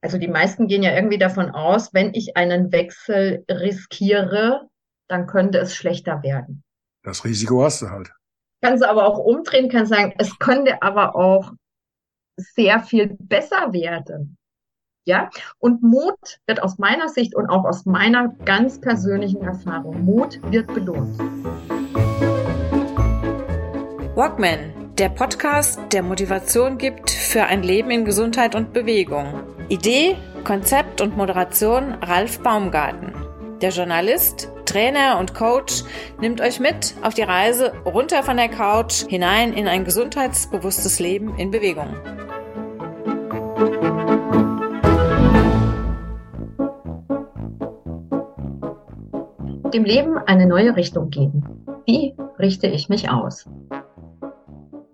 Also die meisten gehen ja irgendwie davon aus, wenn ich einen Wechsel riskiere, dann könnte es schlechter werden. Das Risiko hast du halt. Kannst du aber auch umdrehen, kannst sagen, es könnte aber auch sehr viel besser werden. Ja, und Mut wird aus meiner Sicht und auch aus meiner ganz persönlichen Erfahrung, Mut wird belohnt. Walkman, der Podcast, der Motivation gibt für ein Leben in Gesundheit und Bewegung. Idee, Konzept und Moderation Ralf Baumgarten. Der Journalist, Trainer und Coach nimmt euch mit auf die Reise runter von der Couch hinein in ein gesundheitsbewusstes Leben in Bewegung. Dem Leben eine neue Richtung geben. Wie richte ich mich aus?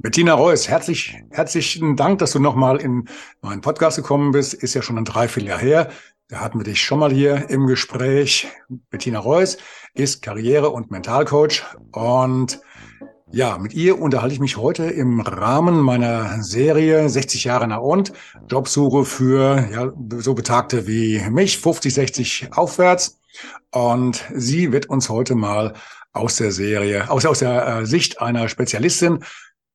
Bettina Reuss, herzlich, herzlichen Dank, dass du nochmal in meinen Podcast gekommen bist. Ist ja schon ein Dreivierteljahr her. Da hatten wir dich schon mal hier im Gespräch. Bettina Reuss ist Karriere- und Mentalcoach und ja, mit ihr unterhalte ich mich heute im Rahmen meiner Serie 60 Jahre nach und Jobsuche für ja, so Betagte wie mich, 50, 60 aufwärts. Und sie wird uns heute mal aus der Serie, aus, aus der äh, Sicht einer Spezialistin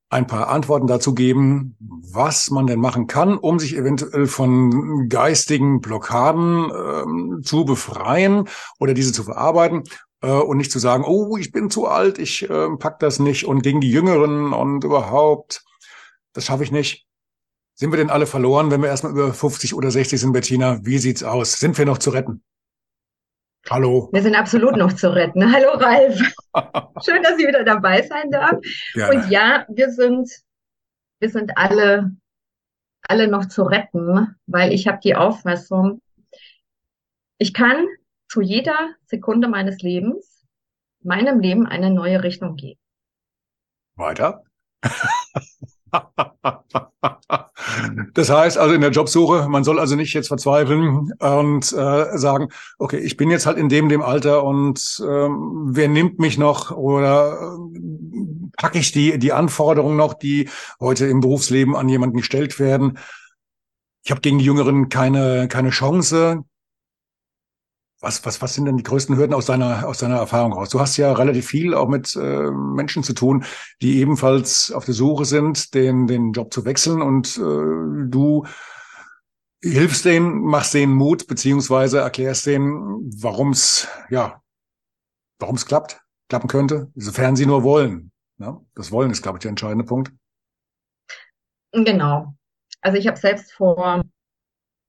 ein paar Antworten dazu geben, was man denn machen kann, um sich eventuell von geistigen Blockaden ähm, zu befreien oder diese zu verarbeiten äh, und nicht zu sagen, oh, ich bin zu alt, ich äh, pack das nicht und gegen die Jüngeren und überhaupt, das schaffe ich nicht. Sind wir denn alle verloren, wenn wir erstmal über 50 oder 60 sind, Bettina? Wie sieht's aus? Sind wir noch zu retten? Hallo. Wir sind absolut noch zu retten. Hallo Ralf. Schön, dass ich wieder dabei sein darf. Gerne. Und ja, wir sind, wir sind alle, alle noch zu retten, weil ich habe die Auffassung, ich kann zu jeder Sekunde meines Lebens meinem Leben eine neue Richtung geben. Weiter. Das heißt also in der Jobsuche, man soll also nicht jetzt verzweifeln und äh, sagen, okay, ich bin jetzt halt in dem, dem Alter und ähm, wer nimmt mich noch oder äh, packe ich die, die Anforderungen noch, die heute im Berufsleben an jemanden gestellt werden. Ich habe gegen die Jüngeren keine, keine Chance. Was, was, was sind denn die größten Hürden aus deiner, aus deiner Erfahrung raus? Du hast ja relativ viel auch mit äh, Menschen zu tun, die ebenfalls auf der Suche sind, den, den Job zu wechseln und äh, du hilfst denen, machst denen Mut, beziehungsweise erklärst denen, warum es, ja, warum es klappt, klappen könnte, sofern sie nur wollen. Ja? Ne? Das Wollen ist, glaube ich, der entscheidende Punkt. Genau. Also ich habe selbst vor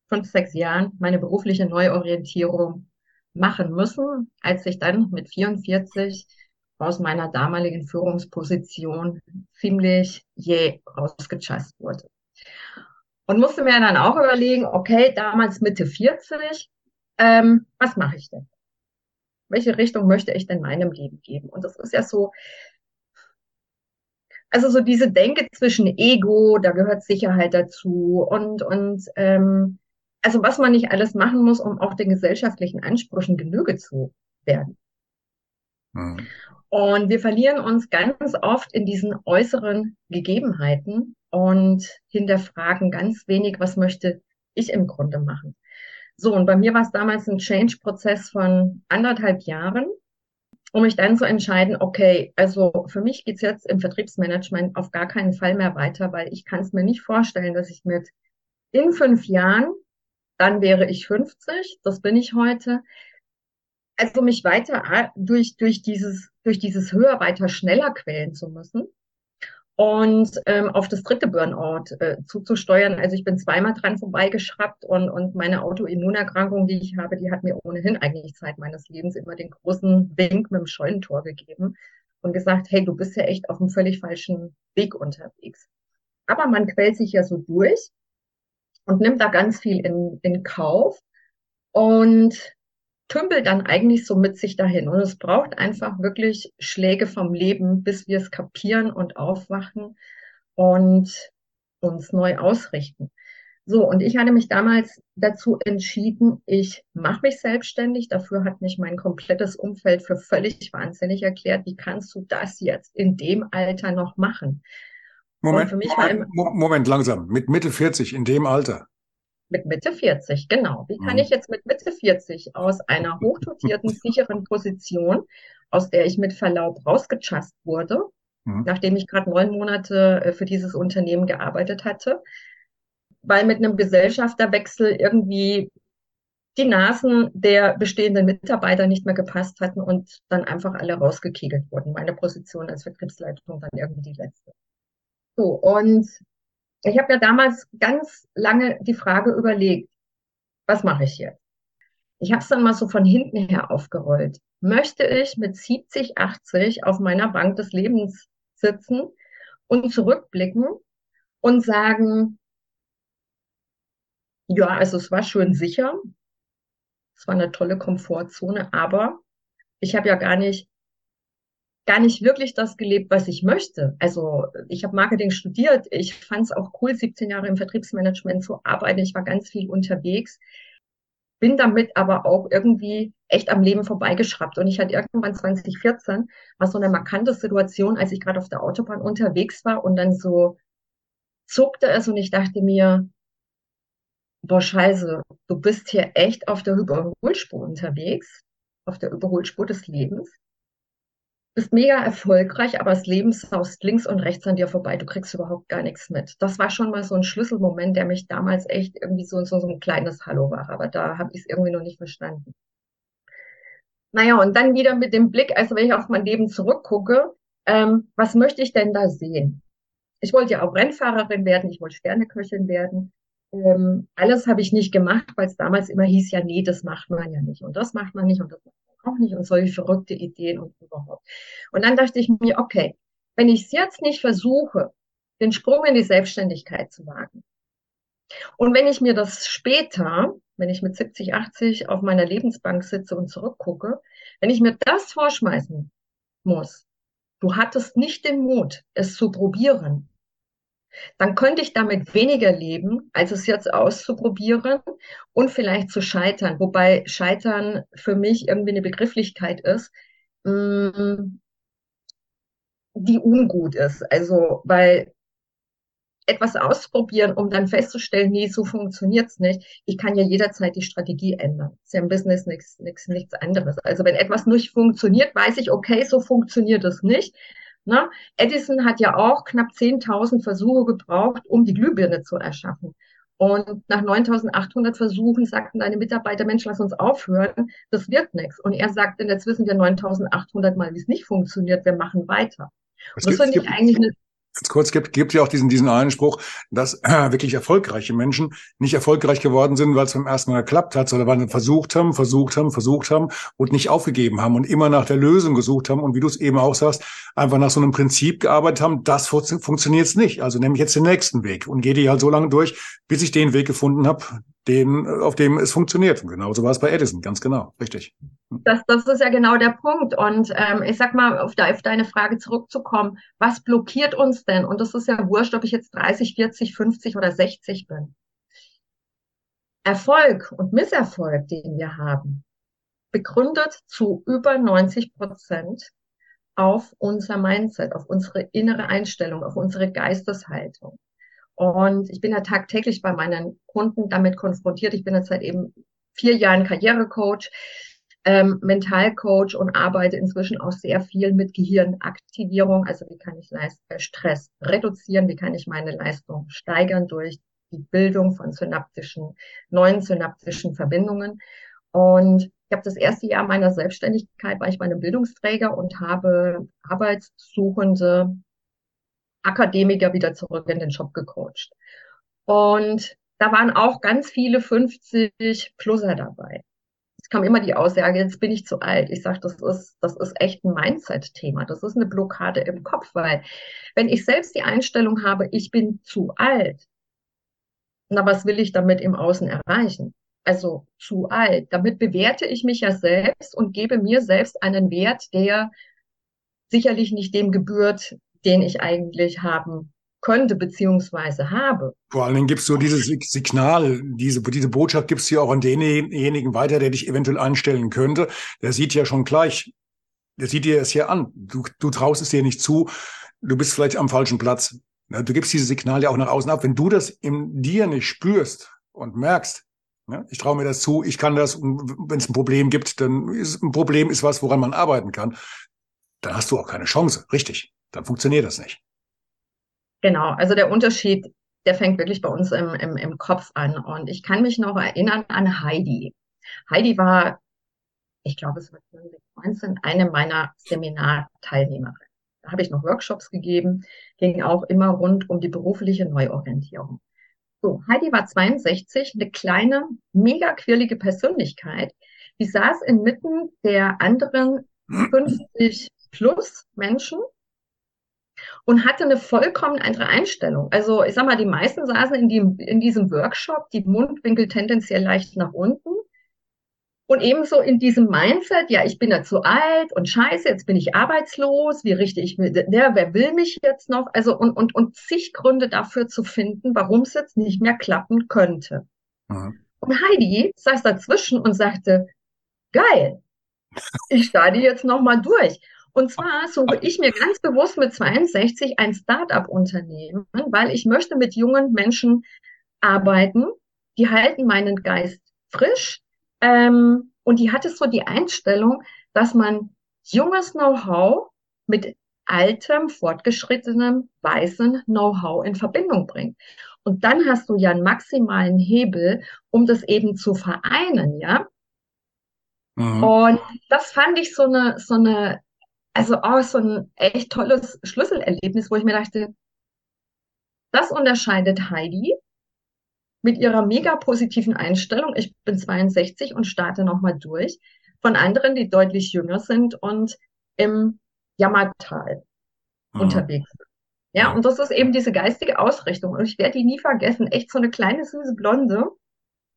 fünf, sechs Jahren meine berufliche Neuorientierung machen müssen, als ich dann mit 44 aus meiner damaligen Führungsposition ziemlich je rausgechast wurde. Und musste mir dann auch überlegen, okay, damals Mitte 40, ähm, was mache ich denn? Welche Richtung möchte ich denn meinem Leben geben? Und das ist ja so, also so diese Denke zwischen Ego, da gehört Sicherheit dazu und, und ähm, also was man nicht alles machen muss, um auch den gesellschaftlichen Ansprüchen Genüge zu werden. Mhm. Und wir verlieren uns ganz oft in diesen äußeren Gegebenheiten und hinterfragen ganz wenig, was möchte ich im Grunde machen. So, und bei mir war es damals ein Change-Prozess von anderthalb Jahren, um mich dann zu entscheiden, okay, also für mich geht's jetzt im Vertriebsmanagement auf gar keinen Fall mehr weiter, weil ich kann es mir nicht vorstellen, dass ich mit in fünf Jahren dann wäre ich 50, das bin ich heute. Also mich weiter durch, durch dieses, durch dieses höher, weiter, schneller quälen zu müssen und ähm, auf das dritte Burnout äh, zuzusteuern. Also ich bin zweimal dran vorbeigeschraubt und, und meine Autoimmunerkrankung, die ich habe, die hat mir ohnehin eigentlich Zeit meines Lebens immer den großen Wink mit dem Scheunentor gegeben und gesagt, hey, du bist ja echt auf einem völlig falschen Weg unterwegs. Aber man quält sich ja so durch und nimmt da ganz viel in, in Kauf und tümpelt dann eigentlich so mit sich dahin. Und es braucht einfach wirklich Schläge vom Leben, bis wir es kapieren und aufwachen und uns neu ausrichten. So, und ich hatte mich damals dazu entschieden, ich mache mich selbstständig. Dafür hat mich mein komplettes Umfeld für völlig wahnsinnig erklärt. Wie kannst du das jetzt in dem Alter noch machen? Moment, Moment, Moment, langsam. Mit Mitte 40 in dem Alter. Mit Mitte 40, genau. Wie kann mhm. ich jetzt mit Mitte 40 aus einer hochdotierten, sicheren Position, aus der ich mit Verlaub rausgechast wurde, mhm. nachdem ich gerade neun Monate äh, für dieses Unternehmen gearbeitet hatte, weil mit einem Gesellschafterwechsel irgendwie die Nasen der bestehenden Mitarbeiter nicht mehr gepasst hatten und dann einfach alle rausgekegelt wurden. Meine Position als Vertriebsleitung dann irgendwie die letzte. So, und ich habe ja damals ganz lange die Frage überlegt, was mache ich jetzt? Ich habe es dann mal so von hinten her aufgerollt. Möchte ich mit 70, 80 auf meiner Bank des Lebens sitzen und zurückblicken und sagen, ja, also es war schön sicher, es war eine tolle Komfortzone, aber ich habe ja gar nicht gar nicht wirklich das gelebt, was ich möchte. Also ich habe Marketing studiert, ich fand es auch cool, 17 Jahre im Vertriebsmanagement zu arbeiten. Ich war ganz viel unterwegs, bin damit aber auch irgendwie echt am Leben vorbeigeschraubt. Und ich hatte irgendwann 2014 war so eine markante Situation, als ich gerade auf der Autobahn unterwegs war und dann so zuckte es und ich dachte mir, boah, scheiße, du bist hier echt auf der Überholspur unterwegs, auf der Überholspur des Lebens. Bist mega erfolgreich, aber das Leben saust links und rechts an dir vorbei. Du kriegst überhaupt gar nichts mit. Das war schon mal so ein Schlüsselmoment, der mich damals echt irgendwie so, so, so ein kleines Hallo war. Aber da habe ich es irgendwie noch nicht verstanden. Naja, und dann wieder mit dem Blick, also wenn ich auf mein Leben zurückgucke, ähm, was möchte ich denn da sehen? Ich wollte ja auch Rennfahrerin werden, ich wollte Sterneköchin werden. Ähm, alles habe ich nicht gemacht, weil es damals immer hieß, ja, nee, das macht man ja nicht und das macht man nicht und das macht man auch nicht und solche verrückte Ideen und überhaupt. Und dann dachte ich mir, okay, wenn ich es jetzt nicht versuche, den Sprung in die Selbstständigkeit zu wagen, und wenn ich mir das später, wenn ich mit 70, 80 auf meiner Lebensbank sitze und zurückgucke, wenn ich mir das vorschmeißen muss, du hattest nicht den Mut, es zu probieren, dann könnte ich damit weniger leben, als es jetzt auszuprobieren und vielleicht zu scheitern. Wobei Scheitern für mich irgendwie eine Begrifflichkeit ist, mm, die ungut ist. Also, weil etwas ausprobieren, um dann festzustellen, nee, so funktioniert's nicht. Ich kann ja jederzeit die Strategie ändern. Ist ja im Business nichts, nichts, nichts anderes. Also wenn etwas nicht funktioniert, weiß ich, okay, so funktioniert es nicht. Ne? Edison hat ja auch knapp 10.000 Versuche gebraucht, um die Glühbirne zu erschaffen. Und nach 9.800 Versuchen sagten deine Mitarbeiter, Mensch, lass uns aufhören, das wird nichts. Und er sagte, jetzt wissen wir 9.800 Mal, wie es nicht funktioniert, wir machen weiter. Und das finde ich eigentlich eine Ganz kurz gibt, gibt ja auch diesen, diesen einen Spruch, dass äh, wirklich erfolgreiche Menschen nicht erfolgreich geworden sind, weil es beim ersten Mal geklappt hat, sondern weil sie versucht haben, versucht haben, versucht haben und nicht aufgegeben haben und immer nach der Lösung gesucht haben und wie du es eben auch sagst, einfach nach so einem Prinzip gearbeitet haben, das fun funktioniert nicht. Also nehme ich jetzt den nächsten Weg und gehe die halt so lange durch, bis ich den Weg gefunden habe, den, auf dem es funktioniert. Und genauso war es bei Edison, ganz genau, richtig. Das, das ist ja genau der Punkt. Und ähm, ich sag mal, auf, de, auf deine Frage zurückzukommen, was blockiert uns denn? Und das ist ja wurscht, ob ich jetzt 30, 40, 50 oder 60 bin. Erfolg und Misserfolg, den wir haben, begründet zu über 90 Prozent auf unser Mindset, auf unsere innere Einstellung, auf unsere Geisteshaltung. Und ich bin ja tagtäglich bei meinen Kunden damit konfrontiert. Ich bin jetzt seit eben vier Jahren Karrierecoach, ähm, Mentalcoach und arbeite inzwischen auch sehr viel mit Gehirnaktivierung. Also wie kann ich Leist äh, Stress reduzieren? Wie kann ich meine Leistung steigern durch die Bildung von synaptischen, neuen synaptischen Verbindungen? Und ich habe das erste Jahr meiner Selbstständigkeit war ich bei einem Bildungsträger und habe Arbeitssuchende Akademiker wieder zurück in den Job gecoacht. Und da waren auch ganz viele 50 Pluser dabei. Es kam immer die Aussage, jetzt bin ich zu alt. Ich sage, das ist, das ist echt ein Mindset-Thema. Das ist eine Blockade im Kopf, weil wenn ich selbst die Einstellung habe, ich bin zu alt, na, was will ich damit im Außen erreichen? Also zu alt. Damit bewerte ich mich ja selbst und gebe mir selbst einen Wert, der sicherlich nicht dem gebührt, den ich eigentlich haben könnte beziehungsweise habe. Vor allen Dingen gibst du dieses Signal, diese, diese Botschaft gibst du auch an denjenigen weiter, der dich eventuell einstellen könnte. Der sieht ja schon gleich, der sieht dir es ja an. Du, du traust es dir nicht zu, du bist vielleicht am falschen Platz. Du gibst dieses Signal ja auch nach außen ab. Wenn du das in dir nicht spürst und merkst, ne, ich traue mir das zu, ich kann das, wenn es ein Problem gibt, dann ist ein Problem ist was, woran man arbeiten kann, dann hast du auch keine Chance, richtig. Dann funktioniert das nicht. Genau, also der Unterschied, der fängt wirklich bei uns im, im, im Kopf an. Und ich kann mich noch erinnern an Heidi. Heidi war, ich glaube, es war 2019, eine meiner Seminarteilnehmerinnen. Da habe ich noch Workshops gegeben, ging auch immer rund um die berufliche Neuorientierung. So, Heidi war 62, eine kleine, mega quirlige Persönlichkeit. Die saß inmitten der anderen 50 plus Menschen und hatte eine vollkommen andere Einstellung. Also ich sag mal, die meisten saßen in, die, in diesem Workshop, die Mundwinkel tendenziell leicht nach unten. Und ebenso in diesem Mindset, ja, ich bin ja zu alt und scheiße, jetzt bin ich arbeitslos, wie richte ich mir, wer, wer will mich jetzt noch? Also und, und, und zig Gründe dafür zu finden, warum es jetzt nicht mehr klappen könnte. Mhm. Und Heidi saß dazwischen und sagte, geil, ich starte jetzt nochmal durch. Und zwar suche ich mir ganz bewusst mit 62 ein Start-up-Unternehmen, weil ich möchte mit jungen Menschen arbeiten. Die halten meinen Geist frisch. Ähm, und die hatte so die Einstellung, dass man junges Know-how mit altem, fortgeschrittenem, weißen Know-how in Verbindung bringt. Und dann hast du ja einen maximalen Hebel, um das eben zu vereinen, ja. Mhm. Und das fand ich so eine, so eine also auch so ein echt tolles Schlüsselerlebnis, wo ich mir dachte, das unterscheidet Heidi mit ihrer mega positiven Einstellung. Ich bin 62 und starte nochmal durch von anderen, die deutlich jünger sind und im Jammertal mhm. unterwegs sind. Ja, und das ist eben diese geistige Ausrichtung. Und ich werde die nie vergessen. Echt so eine kleine, süße Blonde.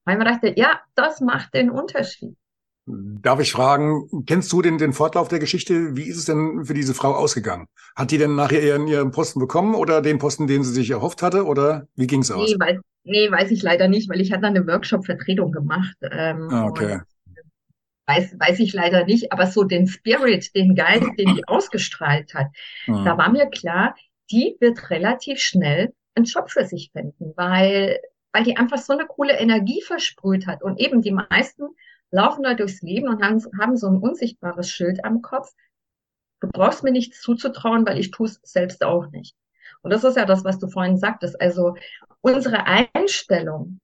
Weil man dachte, ja, das macht den Unterschied. Darf ich fragen, kennst du den, den Fortlauf der Geschichte? Wie ist es denn für diese Frau ausgegangen? Hat die denn nachher ihren, ihren Posten bekommen oder den Posten, den sie sich erhofft hatte? Oder wie ging es aus? Nee, weiß, nee, weiß ich leider nicht, weil ich hatte eine Workshop-Vertretung gemacht. Ähm, ah, okay. Weiß, weiß ich leider nicht, aber so den Spirit, den Geist, den die ausgestrahlt hat, mhm. da war mir klar, die wird relativ schnell einen Job für sich finden, weil, weil die einfach so eine coole Energie versprüht hat. Und eben die meisten laufen da durchs Leben und haben, haben so ein unsichtbares Schild am Kopf. Du brauchst mir nichts zuzutrauen, weil ich tue es selbst auch nicht. Und das ist ja das, was du vorhin sagtest. Also unsere Einstellung,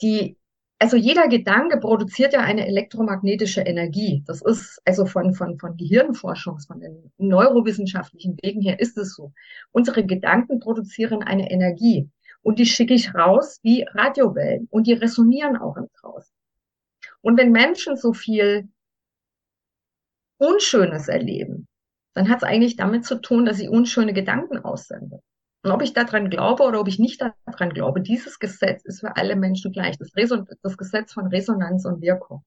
die, also jeder Gedanke produziert ja eine elektromagnetische Energie. Das ist also von, von, von Gehirnforschung, von den neurowissenschaftlichen Wegen her ist es so. Unsere Gedanken produzieren eine Energie und die schicke ich raus wie Radiowellen und die resonieren auch im Draußen. Und wenn Menschen so viel Unschönes erleben, dann hat es eigentlich damit zu tun, dass sie unschöne Gedanken aussenden. Und ob ich daran glaube oder ob ich nicht daran glaube, dieses Gesetz ist für alle Menschen gleich. Das, das Gesetz von Resonanz und Wirkung.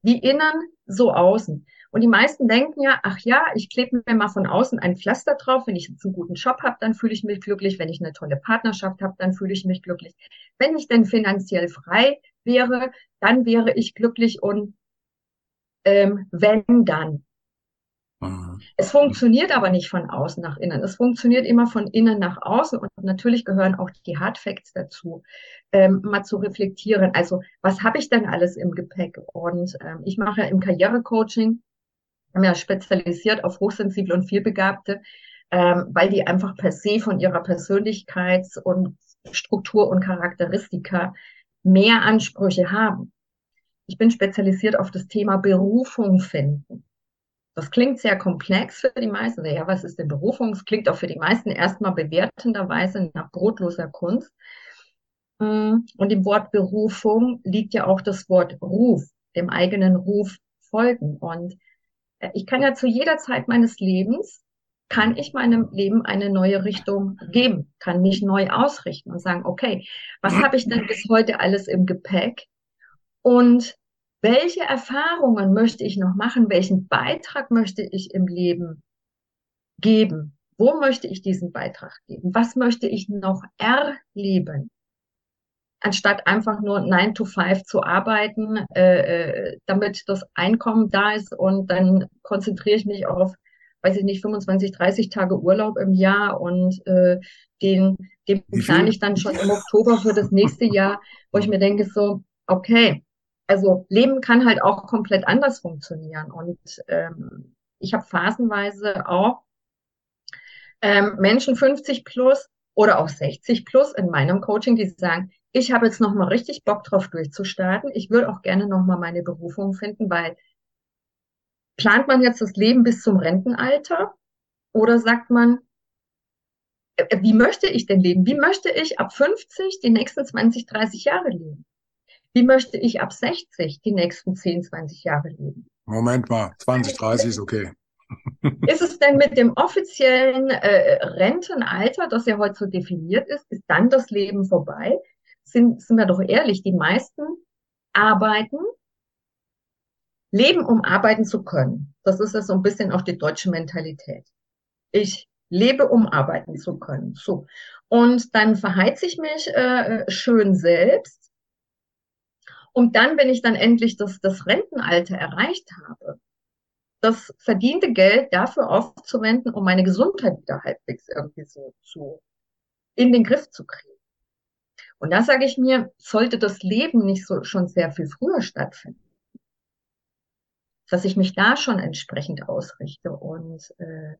Wie innen, so außen. Und die meisten denken ja, ach ja, ich klebe mir mal von außen ein Pflaster drauf. Wenn ich jetzt einen guten Job habe, dann fühle ich mich glücklich. Wenn ich eine tolle Partnerschaft habe, dann fühle ich mich glücklich. Wenn ich denn finanziell frei wäre, dann wäre ich glücklich und ähm, wenn dann. Mhm. Es funktioniert aber nicht von außen nach innen. Es funktioniert immer von innen nach außen und natürlich gehören auch die Hard Facts dazu, ähm, mal zu reflektieren. Also was habe ich denn alles im Gepäck? Und ähm, ich mache ja im Karrierecoaching, haben ja spezialisiert auf hochsensible und vielbegabte, ähm, weil die einfach per se von ihrer Persönlichkeits- und Struktur und Charakteristika mehr Ansprüche haben. Ich bin spezialisiert auf das Thema Berufung finden. Das klingt sehr komplex für die meisten. Ja, was ist denn Berufung? Es klingt auch für die meisten erstmal bewertenderweise nach brotloser Kunst. Mm, und im Wort Berufung liegt ja auch das Wort Ruf, dem eigenen Ruf folgen. Und äh, ich kann ja zu jeder Zeit meines Lebens, kann ich meinem Leben eine neue Richtung geben, kann mich neu ausrichten und sagen, okay, was habe ich denn bis heute alles im Gepäck? Und welche Erfahrungen möchte ich noch machen? Welchen Beitrag möchte ich im Leben geben? Wo möchte ich diesen Beitrag geben? Was möchte ich noch erleben? Anstatt einfach nur 9 to 5 zu arbeiten, äh, äh, damit das Einkommen da ist und dann konzentriere ich mich auf weiß ich nicht, 25, 30 Tage Urlaub im Jahr und äh, den, den plane ich dann schon im Oktober für das nächste Jahr, wo ich mir denke so, okay, also Leben kann halt auch komplett anders funktionieren. Und ähm, ich habe phasenweise auch ähm, Menschen 50 plus oder auch 60 plus in meinem Coaching, die sagen, ich habe jetzt noch mal richtig Bock drauf durchzustarten. Ich würde auch gerne noch mal meine Berufung finden, weil plant man jetzt das Leben bis zum Rentenalter oder sagt man, äh, wie möchte ich denn leben? Wie möchte ich ab 50 die nächsten 20, 30 Jahre leben? Wie möchte ich ab 60 die nächsten 10, 20 Jahre leben? Moment mal, 20, 30 ist okay. Ist es denn mit dem offiziellen äh, Rentenalter, das ja heute so definiert ist, ist dann das Leben vorbei? Sind, sind wir doch ehrlich, die meisten arbeiten, leben, um arbeiten zu können. Das ist ja so ein bisschen auch die deutsche Mentalität. Ich lebe, um arbeiten zu können. So. Und dann verheize ich mich äh, schön selbst um dann, wenn ich dann endlich das, das Rentenalter erreicht habe, das verdiente Geld dafür aufzuwenden, um meine Gesundheit wieder halbwegs irgendwie so zu, in den Griff zu kriegen. Und da sage ich mir, sollte das Leben nicht so schon sehr viel früher stattfinden, dass ich mich da schon entsprechend ausrichte und äh,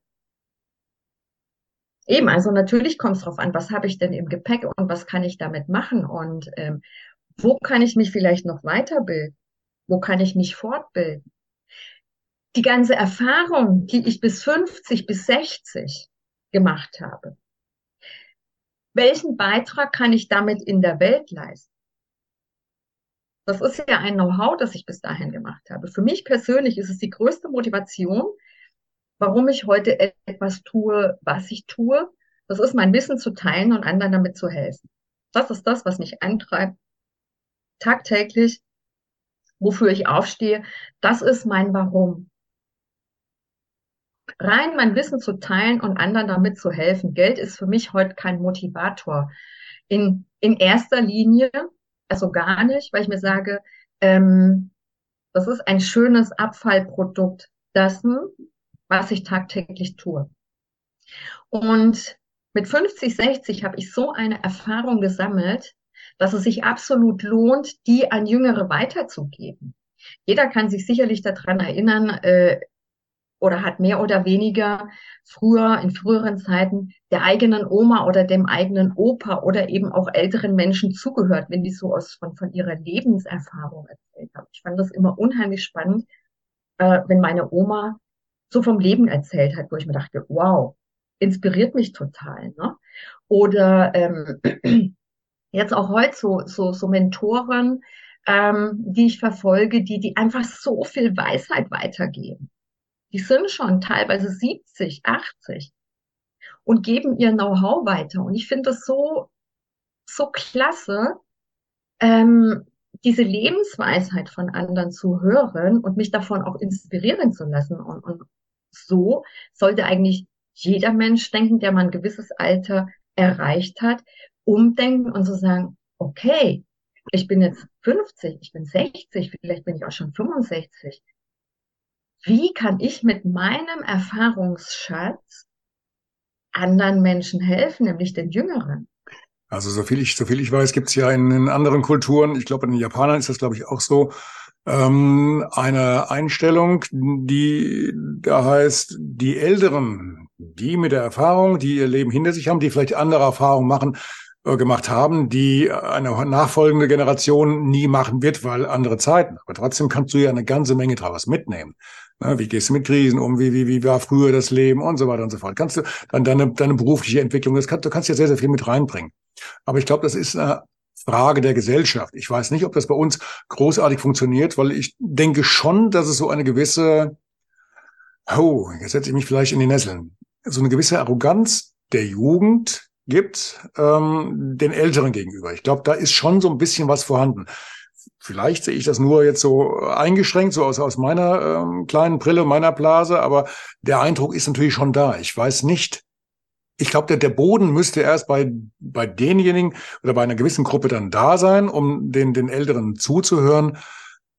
Eben, also natürlich kommt es darauf an, was habe ich denn im Gepäck und was kann ich damit machen und ähm, wo kann ich mich vielleicht noch weiterbilden? Wo kann ich mich fortbilden? Die ganze Erfahrung, die ich bis 50, bis 60 gemacht habe. Welchen Beitrag kann ich damit in der Welt leisten? Das ist ja ein Know-how, das ich bis dahin gemacht habe. Für mich persönlich ist es die größte Motivation, warum ich heute etwas tue, was ich tue. Das ist mein Wissen zu teilen und anderen damit zu helfen. Das ist das, was mich antreibt, tagtäglich, wofür ich aufstehe, das ist mein Warum. Rein mein Wissen zu teilen und anderen damit zu helfen. Geld ist für mich heute kein Motivator. In, in erster Linie, also gar nicht, weil ich mir sage, ähm, das ist ein schönes Abfallprodukt dessen, was ich tagtäglich tue. Und mit 50, 60 habe ich so eine Erfahrung gesammelt, dass es sich absolut lohnt, die an Jüngere weiterzugeben. Jeder kann sich sicherlich daran erinnern äh, oder hat mehr oder weniger früher, in früheren Zeiten, der eigenen Oma oder dem eigenen Opa oder eben auch älteren Menschen zugehört, wenn die so aus von, von ihrer Lebenserfahrung erzählt haben. Ich fand das immer unheimlich spannend, äh, wenn meine Oma so vom Leben erzählt hat, wo ich mir dachte, wow, inspiriert mich total. Ne? Oder ähm, jetzt auch heute so, so, so Mentoren, ähm, die ich verfolge, die, die einfach so viel Weisheit weitergeben. Die sind schon teilweise 70, 80 und geben ihr Know-how weiter. Und ich finde das so, so klasse, ähm, diese Lebensweisheit von anderen zu hören und mich davon auch inspirieren zu lassen. Und, und so sollte eigentlich jeder Mensch denken, der mal ein gewisses Alter erreicht hat, umdenken und so sagen, okay, ich bin jetzt 50, ich bin 60, vielleicht bin ich auch schon 65. Wie kann ich mit meinem Erfahrungsschatz anderen Menschen helfen, nämlich den Jüngeren? Also so viel ich, so viel ich weiß, gibt es ja in, in, anderen Kulturen, ich glaube, in den Japanern ist das, glaube ich, auch so, ähm, eine Einstellung, die da heißt, die Älteren, die mit der Erfahrung, die ihr Leben hinter sich haben, die vielleicht andere Erfahrungen machen, äh, gemacht haben, die eine nachfolgende Generation nie machen wird, weil andere Zeiten. Aber trotzdem kannst du ja eine ganze Menge daraus mitnehmen. Wie gehst du mit Krisen um? Wie, wie, wie war früher das Leben und so weiter und so fort. Kannst du dann deine, deine berufliche Entwicklung, das kannst, du kannst ja sehr, sehr viel mit reinbringen. Aber ich glaube, das ist eine Frage der Gesellschaft. Ich weiß nicht, ob das bei uns großartig funktioniert, weil ich denke schon, dass es so eine gewisse, oh, jetzt setze ich mich vielleicht in die Nesseln, so eine gewisse Arroganz der Jugend gibt ähm, den Älteren gegenüber. Ich glaube, da ist schon so ein bisschen was vorhanden. Vielleicht sehe ich das nur jetzt so eingeschränkt, so aus, aus meiner ähm, kleinen Brille, meiner Blase, aber der Eindruck ist natürlich schon da. Ich weiß nicht. Ich glaube, der, der Boden müsste erst bei, bei denjenigen oder bei einer gewissen Gruppe dann da sein, um den, den Älteren zuzuhören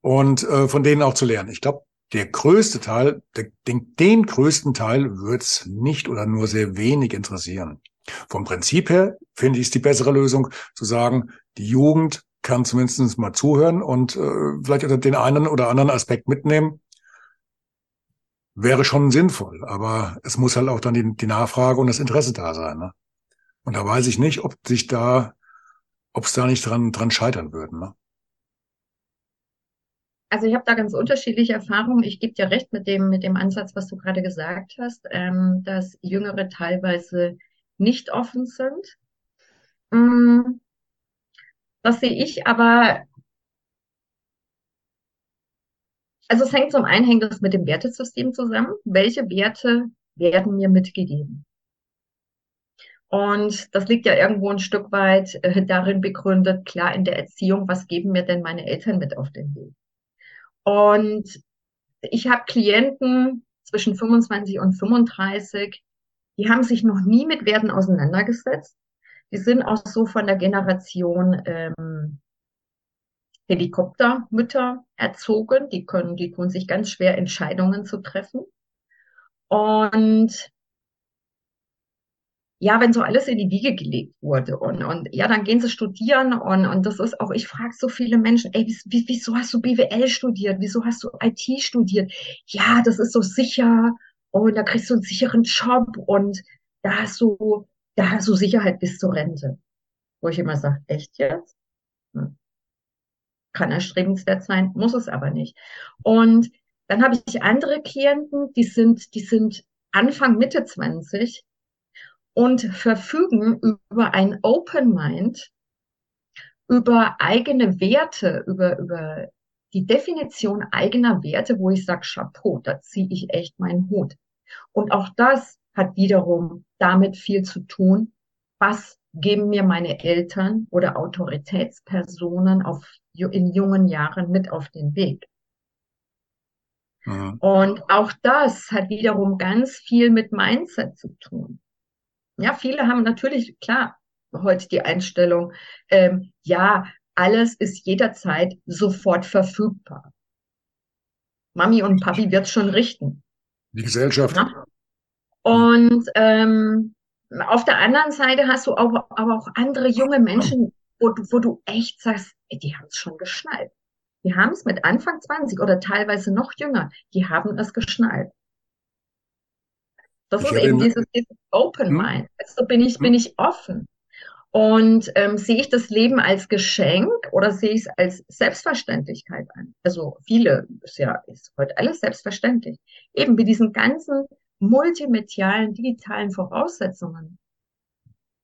und äh, von denen auch zu lernen. Ich glaube, der größte Teil, der, den, den größten Teil wird's nicht oder nur sehr wenig interessieren. Vom Prinzip her finde ich es die bessere Lösung, zu sagen, die Jugend kann zumindest mal zuhören und äh, vielleicht den einen oder anderen Aspekt mitnehmen. Wäre schon sinnvoll, aber es muss halt auch dann die, die Nachfrage und das Interesse da sein. Ne? Und da weiß ich nicht, ob sich da, ob es da nicht dran, dran scheitern würden. Ne? Also ich habe da ganz unterschiedliche Erfahrungen. Ich gebe dir recht mit dem, mit dem Ansatz, was du gerade gesagt hast, ähm, dass Jüngere teilweise nicht offen sind. Mm, das sehe ich aber, also es hängt zum einen hängt es mit dem Wertesystem zusammen. Welche Werte werden mir mitgegeben? Und das liegt ja irgendwo ein Stück weit äh, darin begründet, klar in der Erziehung, was geben mir denn meine Eltern mit auf den Weg? Und ich habe Klienten zwischen 25 und 35, die haben sich noch nie mit Werten auseinandergesetzt. Die sind auch so von der Generation ähm, Helikoptermütter erzogen. Die können, die tun sich ganz schwer, Entscheidungen zu treffen. Und ja, wenn so alles in die Wiege gelegt wurde und, und ja, dann gehen sie studieren und, und das ist auch, ich frage so viele Menschen, ey, wie, wieso hast du BWL studiert? Wieso hast du IT studiert? Ja, das ist so sicher und da kriegst du einen sicheren Job und da hast du, da hast du Sicherheit bis zur Rente. Wo ich immer sage, echt jetzt? Hm. Kann erstrebenswert sein, muss es aber nicht. Und dann habe ich andere Klienten, die sind, die sind Anfang, Mitte 20 und verfügen über ein Open Mind, über eigene Werte, über, über die Definition eigener Werte, wo ich sage, Chapeau, da ziehe ich echt meinen Hut. Und auch das hat wiederum damit viel zu tun, was geben mir meine Eltern oder Autoritätspersonen auf, in jungen Jahren mit auf den Weg. Mhm. Und auch das hat wiederum ganz viel mit Mindset zu tun. Ja, viele haben natürlich, klar, heute die Einstellung, ähm, ja, alles ist jederzeit sofort verfügbar. Mami und Papi wird schon richten. Die Gesellschaft. Ja? Und ähm, auf der anderen Seite hast du auch, aber auch andere junge Menschen, wo, wo du echt sagst, ey, die haben es schon geschnallt. Die haben es mit Anfang 20 oder teilweise noch jünger, die haben es geschnallt. Das ich ist eben dieses, dieses Open hm? Mind. Also bin ich, bin hm? ich offen. Und ähm, sehe ich das Leben als Geschenk oder sehe ich es als Selbstverständlichkeit an? Also viele, ist ja ist heute alles selbstverständlich. Eben mit diesen ganzen multimedialen, digitalen Voraussetzungen.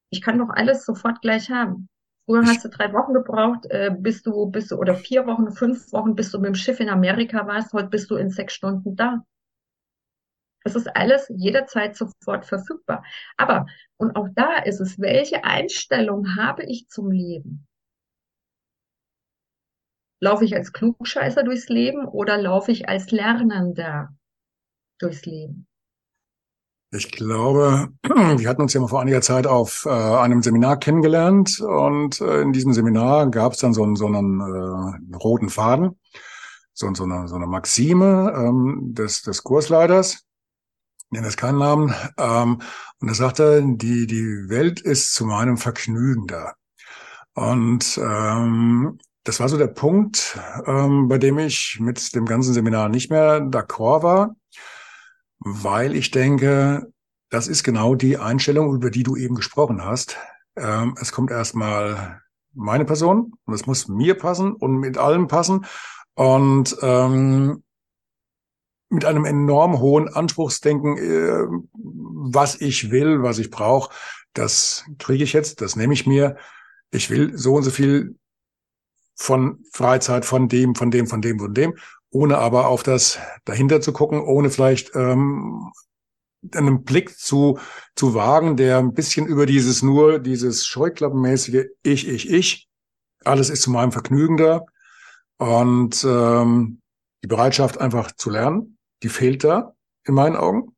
Ich kann doch alles sofort gleich haben. Früher hast du drei Wochen gebraucht, äh, bis du, bis du, oder vier Wochen, fünf Wochen, bis du mit dem Schiff in Amerika warst. Heute bist du in sechs Stunden da. Es ist alles jederzeit sofort verfügbar. Aber, und auch da ist es, welche Einstellung habe ich zum Leben? Laufe ich als Klugscheißer durchs Leben oder laufe ich als Lernender durchs Leben? Ich glaube, wir hatten uns ja mal vor einiger Zeit auf äh, einem Seminar kennengelernt und äh, in diesem Seminar gab es dann so einen, so einen äh, roten Faden, so, so, eine, so eine Maxime ähm, des, des Kursleiters nenne es keinen Namen. Ähm, und er sagte, die, die Welt ist zu meinem Vergnügen da. Und ähm, das war so der Punkt, ähm, bei dem ich mit dem ganzen Seminar nicht mehr d'accord war, weil ich denke, das ist genau die Einstellung, über die du eben gesprochen hast. Ähm, es kommt erstmal meine Person und es muss mir passen und mit allem passen. Und ähm, mit einem enorm hohen Anspruchsdenken, äh, was ich will, was ich brauche, das kriege ich jetzt, das nehme ich mir. Ich will so und so viel von Freizeit, von dem, von dem, von dem, von dem, ohne aber auf das dahinter zu gucken, ohne vielleicht ähm, einen Blick zu, zu wagen, der ein bisschen über dieses nur, dieses scheuklappenmäßige Ich, ich, ich, alles ist zu meinem Vergnügen da und ähm, die Bereitschaft einfach zu lernen die fehlt da in meinen Augen.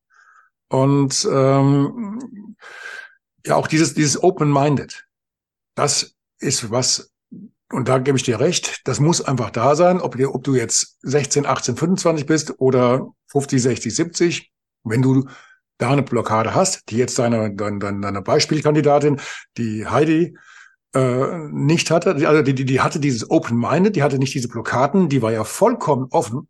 Und ähm, ja, auch dieses, dieses Open-Minded, das ist was, und da gebe ich dir recht, das muss einfach da sein, ob, ob du jetzt 16, 18, 25 bist oder 50, 60, 70. Wenn du da eine Blockade hast, die jetzt deine, deine, deine Beispielkandidatin, die Heidi, äh, nicht hatte, also die, die, die hatte dieses Open-Minded, die hatte nicht diese Blockaden, die war ja vollkommen offen,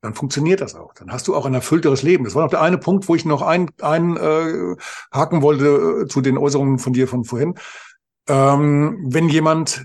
dann funktioniert das auch. Dann hast du auch ein erfüllteres Leben. Das war noch der eine Punkt, wo ich noch ein, ein äh, haken wollte äh, zu den Äußerungen von dir von vorhin. Ähm, wenn jemand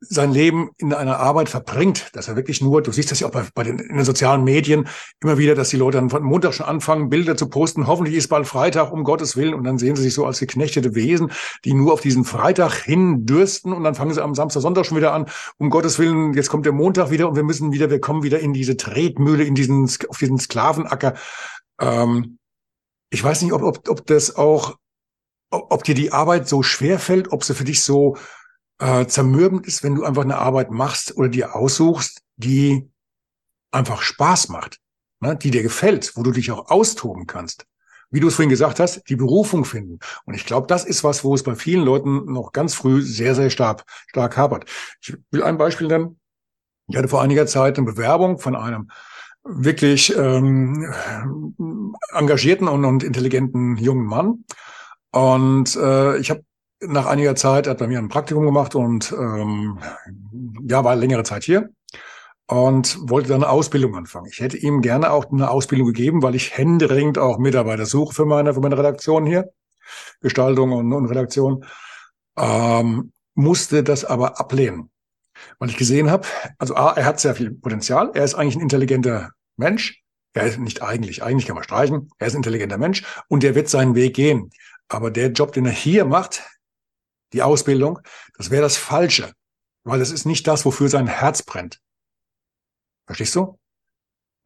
sein Leben in einer Arbeit verbringt, dass er wirklich nur, du siehst das ja auch bei, bei den, in den sozialen Medien immer wieder, dass die Leute dann von Montag schon anfangen, Bilder zu posten. Hoffentlich ist bald Freitag, um Gottes Willen. Und dann sehen sie sich so als geknechtete Wesen, die nur auf diesen Freitag hin dürsten. Und dann fangen sie am Samstag, Sonntag schon wieder an. Um Gottes Willen, jetzt kommt der Montag wieder und wir müssen wieder, wir kommen wieder in diese Tretmühle, in diesen, auf diesen Sklavenacker. Ähm, ich weiß nicht, ob, ob, ob das auch, ob, ob dir die Arbeit so schwer fällt, ob sie für dich so äh, zermürbend ist, wenn du einfach eine Arbeit machst oder dir aussuchst, die einfach Spaß macht, ne? die dir gefällt, wo du dich auch austoben kannst. Wie du es vorhin gesagt hast, die Berufung finden. Und ich glaube, das ist was, wo es bei vielen Leuten noch ganz früh sehr, sehr stark, stark hapert. Ich will ein Beispiel nennen. Ich hatte vor einiger Zeit eine Bewerbung von einem wirklich ähm, engagierten und, und intelligenten jungen Mann. Und äh, ich habe nach einiger Zeit, hat bei mir ein Praktikum gemacht und ähm, ja, war längere Zeit hier und wollte dann eine Ausbildung anfangen. Ich hätte ihm gerne auch eine Ausbildung gegeben, weil ich händeringend auch Mitarbeiter suche für meine, für meine Redaktion hier, Gestaltung und, und Redaktion, ähm, musste das aber ablehnen, weil ich gesehen habe, also A, er hat sehr viel Potenzial, er ist eigentlich ein intelligenter Mensch, er ist nicht eigentlich, eigentlich kann man streichen, er ist ein intelligenter Mensch und er wird seinen Weg gehen. Aber der Job, den er hier macht, die Ausbildung, das wäre das Falsche, weil das ist nicht das, wofür sein Herz brennt. Verstehst du?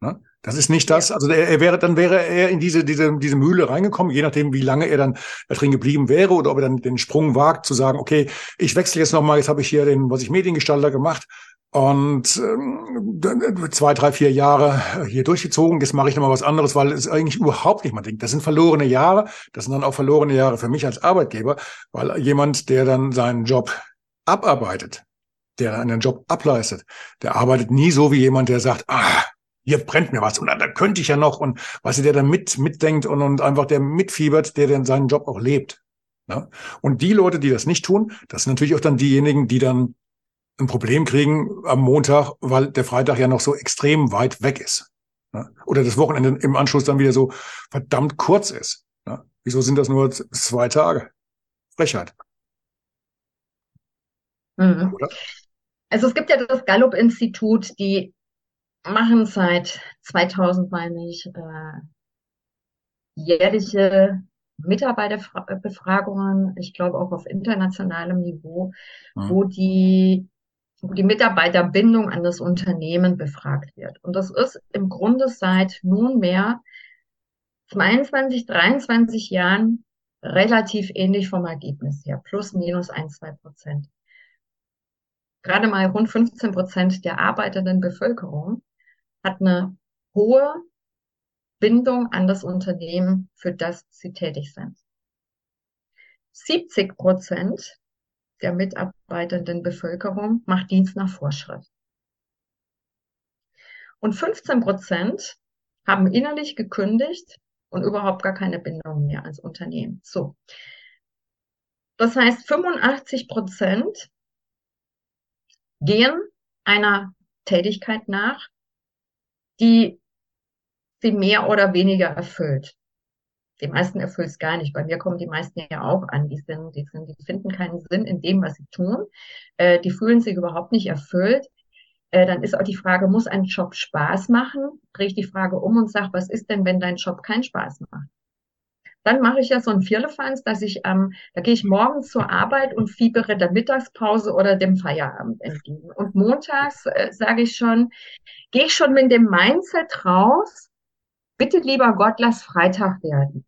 Ne? Das ist nicht das, also er, er, wäre, dann wäre er in diese, diese, diese Mühle reingekommen, je nachdem, wie lange er dann da drin geblieben wäre oder ob er dann den Sprung wagt, zu sagen, okay, ich wechsle jetzt nochmal, jetzt habe ich hier den, was ich Mediengestalter gemacht und ähm, zwei, drei, vier Jahre hier durchgezogen. Jetzt mache ich nochmal was anderes, weil es eigentlich überhaupt nicht mein Ding. Das sind verlorene Jahre. Das sind dann auch verlorene Jahre für mich als Arbeitgeber, weil jemand, der dann seinen Job abarbeitet, der einen Job ableistet, der arbeitet nie so wie jemand, der sagt, ah, hier brennt mir was und da könnte ich ja noch und was der dann mit mitdenkt und, und einfach der mitfiebert, der dann seinen Job auch lebt. Ne? Und die Leute, die das nicht tun, das sind natürlich auch dann diejenigen, die dann ein Problem kriegen am Montag, weil der Freitag ja noch so extrem weit weg ist. Ne? Oder das Wochenende im Anschluss dann wieder so verdammt kurz ist. Ne? Wieso sind das nur zwei Tage? Frechheit. Mhm. Also es gibt ja das Gallup-Institut, die machen seit 2000, meine ich, äh, jährliche Mitarbeiterbefragungen, ich glaube auch auf internationalem Niveau, mhm. wo die die Mitarbeiterbindung an das Unternehmen befragt wird. Und das ist im Grunde seit nunmehr 22, 23 Jahren relativ ähnlich vom Ergebnis her, plus minus ein, zwei Prozent. Gerade mal rund 15 Prozent der arbeitenden Bevölkerung hat eine hohe Bindung an das Unternehmen, für das sie tätig sind. 70 Prozent der mitarbeitenden Bevölkerung macht Dienst nach Vorschrift. Und 15 Prozent haben innerlich gekündigt und überhaupt gar keine Bindung mehr als Unternehmen. So. Das heißt, 85 Prozent gehen einer Tätigkeit nach, die sie mehr oder weniger erfüllt. Die meisten erfüllt es gar nicht. Bei mir kommen die meisten ja auch an. Die sind, die sind, die finden keinen Sinn in dem, was sie tun. Äh, die fühlen sich überhaupt nicht erfüllt. Äh, dann ist auch die Frage, muss ein Job Spaß machen? Drehe ich die Frage um und sage, was ist denn, wenn dein Job keinen Spaß macht? Dann mache ich ja so ein Vierlefanz, dass ich, ähm, da gehe ich morgens zur Arbeit und fiebere der Mittagspause oder dem Feierabend entgegen. Und montags äh, sage ich schon, gehe ich schon mit dem Mindset raus, bitte lieber Gott, lass Freitag werden.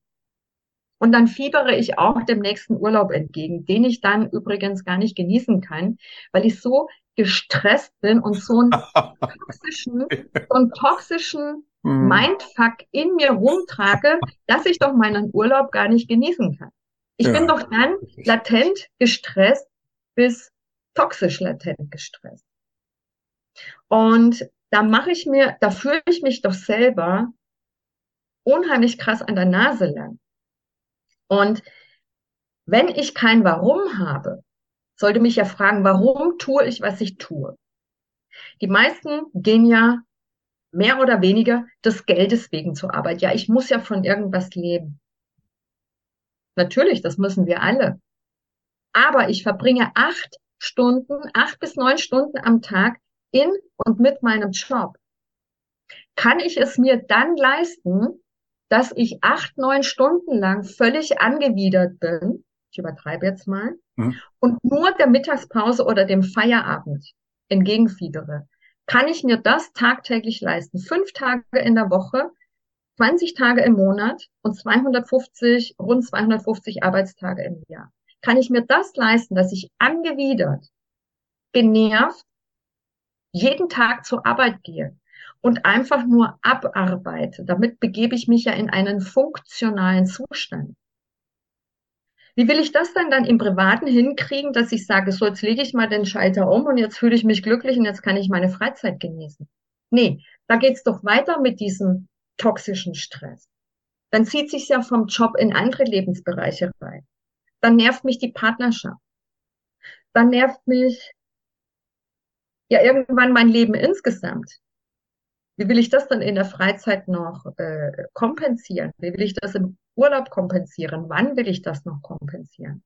Und dann fiebere ich auch dem nächsten Urlaub entgegen, den ich dann übrigens gar nicht genießen kann, weil ich so gestresst bin und so einen toxischen, so einen toxischen hm. Mindfuck in mir rumtrage, dass ich doch meinen Urlaub gar nicht genießen kann. Ich ja. bin doch dann latent gestresst bis toxisch latent gestresst. Und da mache ich mir, da fühle ich mich doch selber unheimlich krass an der Nase lang. Und wenn ich kein Warum habe, sollte mich ja fragen, warum tue ich, was ich tue? Die meisten gehen ja mehr oder weniger des Geldes wegen zur Arbeit. Ja, ich muss ja von irgendwas leben. Natürlich, das müssen wir alle. Aber ich verbringe acht Stunden, acht bis neun Stunden am Tag in und mit meinem Job. Kann ich es mir dann leisten, dass ich acht, neun Stunden lang völlig angewidert bin, ich übertreibe jetzt mal, mhm. und nur der Mittagspause oder dem Feierabend entgegenfiebere, kann ich mir das tagtäglich leisten. Fünf Tage in der Woche, 20 Tage im Monat und 250, rund 250 Arbeitstage im Jahr. Kann ich mir das leisten, dass ich angewidert, genervt, jeden Tag zur Arbeit gehe und einfach nur abarbeite. Damit begebe ich mich ja in einen funktionalen Zustand. Wie will ich das denn dann im Privaten hinkriegen, dass ich sage, so jetzt lege ich mal den Schalter um und jetzt fühle ich mich glücklich und jetzt kann ich meine Freizeit genießen? Nee, da geht's doch weiter mit diesem toxischen Stress. Dann zieht sich ja vom Job in andere Lebensbereiche rein. Dann nervt mich die Partnerschaft. Dann nervt mich ja irgendwann mein Leben insgesamt. Wie will ich das dann in der Freizeit noch äh, kompensieren? Wie will ich das im Urlaub kompensieren? Wann will ich das noch kompensieren?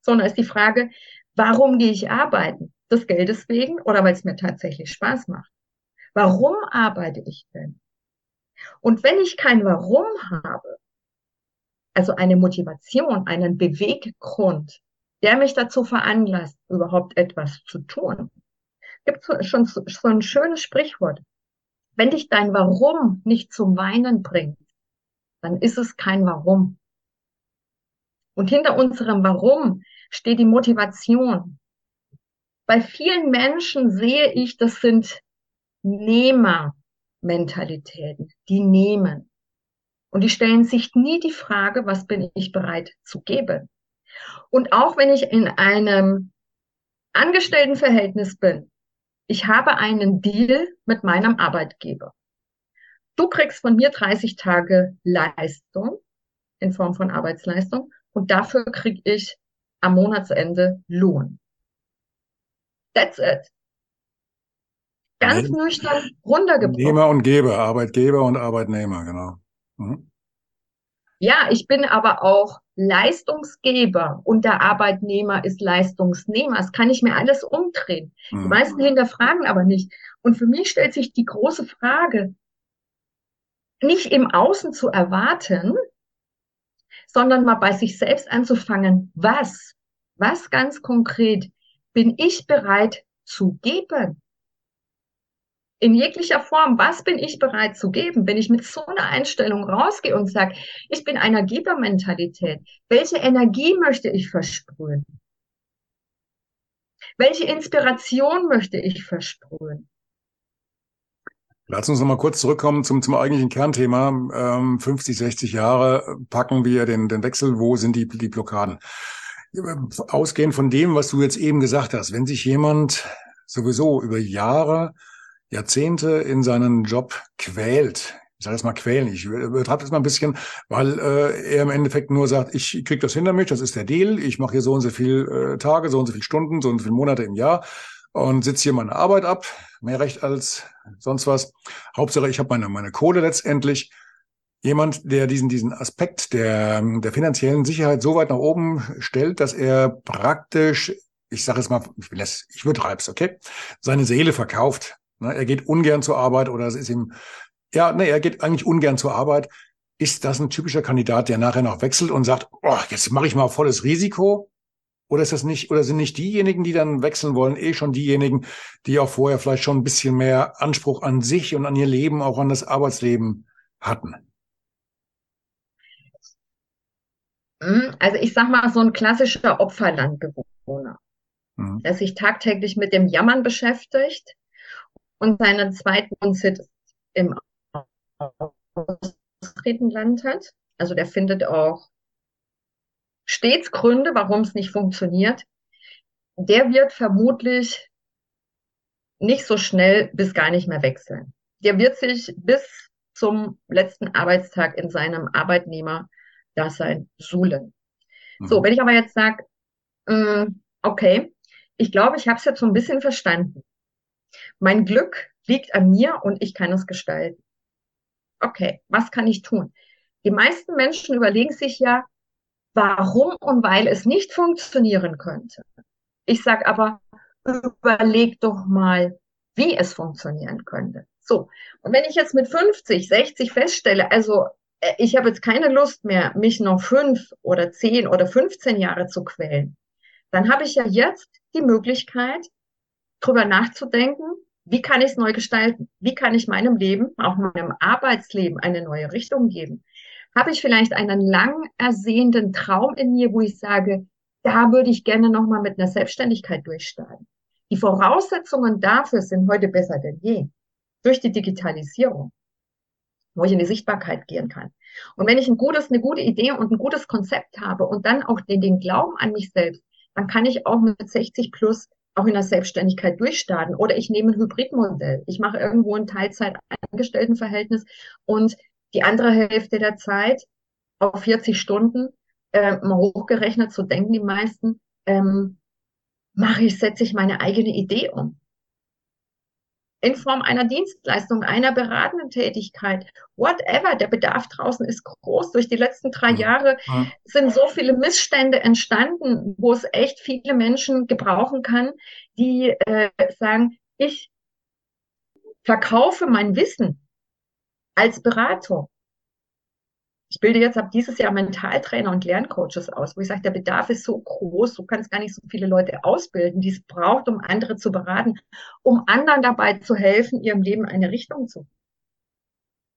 Sondern ist die Frage, warum gehe ich arbeiten? Des Geldes wegen oder weil es mir tatsächlich Spaß macht? Warum arbeite ich denn? Und wenn ich kein Warum habe, also eine Motivation, einen Beweggrund, der mich dazu veranlasst, überhaupt etwas zu tun, gibt es schon so ein schönes Sprichwort. Wenn dich dein Warum nicht zum Weinen bringt, dann ist es kein Warum. Und hinter unserem Warum steht die Motivation. Bei vielen Menschen sehe ich, das sind Nehmermentalitäten, die nehmen. Und die stellen sich nie die Frage, was bin ich bereit zu geben? Und auch wenn ich in einem Angestelltenverhältnis bin, ich habe einen Deal mit meinem Arbeitgeber. Du kriegst von mir 30 Tage Leistung in Form von Arbeitsleistung und dafür krieg ich am Monatsende Lohn. That's it. Ganz nüchtern runtergebrochen. Nehmer und Geber, Arbeitgeber und Arbeitnehmer, genau. Mhm. Ja, ich bin aber auch Leistungsgeber und der Arbeitnehmer ist Leistungsnehmer. Das kann ich mir alles umdrehen. Mhm. Die meisten hinterfragen aber nicht. Und für mich stellt sich die große Frage, nicht im Außen zu erwarten, sondern mal bei sich selbst anzufangen, was, was ganz konkret bin ich bereit zu geben? In jeglicher Form, was bin ich bereit zu geben, wenn ich mit so einer Einstellung rausgehe und sage, ich bin einer Gebermentalität, welche Energie möchte ich versprühen? Welche Inspiration möchte ich versprühen? Lass uns noch mal kurz zurückkommen zum, zum eigentlichen Kernthema. Ähm, 50, 60 Jahre packen wir den, den Wechsel. Wo sind die, die Blockaden? Ausgehend von dem, was du jetzt eben gesagt hast, wenn sich jemand sowieso über Jahre Jahrzehnte in seinen Job quält. Ich sage jetzt mal quälen, ich übertreibe das mal ein bisschen, weil äh, er im Endeffekt nur sagt, ich krieg das hinter mich, das ist der Deal, ich mache hier so und so viele äh, Tage, so und so viele Stunden, so und so viele Monate im Jahr und sitze hier meine Arbeit ab, mehr Recht als sonst was. Hauptsache, ich habe meine, meine Kohle letztendlich. Jemand, der diesen, diesen Aspekt der, der finanziellen Sicherheit so weit nach oben stellt, dass er praktisch, ich sage jetzt mal, ich, will das, ich übertreibe es, okay, seine Seele verkauft er geht ungern zur Arbeit oder es ist ihm, ja, nee, er geht eigentlich ungern zur Arbeit. Ist das ein typischer Kandidat, der nachher noch wechselt und sagt, oh, jetzt mache ich mal volles Risiko? Oder ist das nicht, oder sind nicht diejenigen, die dann wechseln wollen, eh schon diejenigen, die auch vorher vielleicht schon ein bisschen mehr Anspruch an sich und an ihr Leben, auch an das Arbeitsleben hatten? Hm, also ich sag mal, so ein klassischer Opferlandbewohner, mhm. der sich tagtäglich mit dem Jammern beschäftigt, und seinen zweiten Wohnsitz im Austretenland hat. Also der findet auch stets Gründe, warum es nicht funktioniert. der wird vermutlich nicht so schnell bis gar nicht mehr wechseln. Der wird sich bis zum letzten Arbeitstag in seinem Arbeitnehmer-Dasein suhlen. Mhm. So, wenn ich aber jetzt sage, äh, okay, ich glaube, ich habe es jetzt so ein bisschen verstanden. Mein Glück liegt an mir und ich kann es gestalten. Okay, was kann ich tun? Die meisten Menschen überlegen sich ja, warum und weil es nicht funktionieren könnte. Ich sage aber, überleg doch mal, wie es funktionieren könnte. So, und wenn ich jetzt mit 50, 60 feststelle, also äh, ich habe jetzt keine Lust mehr, mich noch fünf oder zehn oder 15 Jahre zu quälen, dann habe ich ja jetzt die Möglichkeit, drüber nachzudenken, wie kann ich es neu gestalten? Wie kann ich meinem Leben, auch meinem Arbeitsleben, eine neue Richtung geben? Habe ich vielleicht einen lang ersehenden Traum in mir, wo ich sage, da würde ich gerne nochmal mit einer Selbstständigkeit durchstarten. Die Voraussetzungen dafür sind heute besser denn je. Durch die Digitalisierung, wo ich in die Sichtbarkeit gehen kann. Und wenn ich ein gutes, eine gute Idee und ein gutes Konzept habe und dann auch den, den Glauben an mich selbst, dann kann ich auch mit 60 plus auch in der Selbstständigkeit durchstarten. Oder ich nehme ein Hybridmodell. Ich mache irgendwo ein Teilzeit-Angestelltenverhältnis und die andere Hälfte der Zeit auf 40 Stunden, äh, mal hochgerechnet, so denken die meisten, ähm, mache ich, setze ich meine eigene Idee um in Form einer Dienstleistung, einer beratenden Tätigkeit, whatever. Der Bedarf draußen ist groß. Durch die letzten drei Jahre sind so viele Missstände entstanden, wo es echt viele Menschen gebrauchen kann, die äh, sagen, ich verkaufe mein Wissen als Beratung ich bilde jetzt ab dieses Jahr Mentaltrainer und Lerncoaches aus, wo ich sage, der Bedarf ist so groß, du kannst gar nicht so viele Leute ausbilden, die es braucht, um andere zu beraten, um anderen dabei zu helfen, ihrem Leben eine Richtung zu.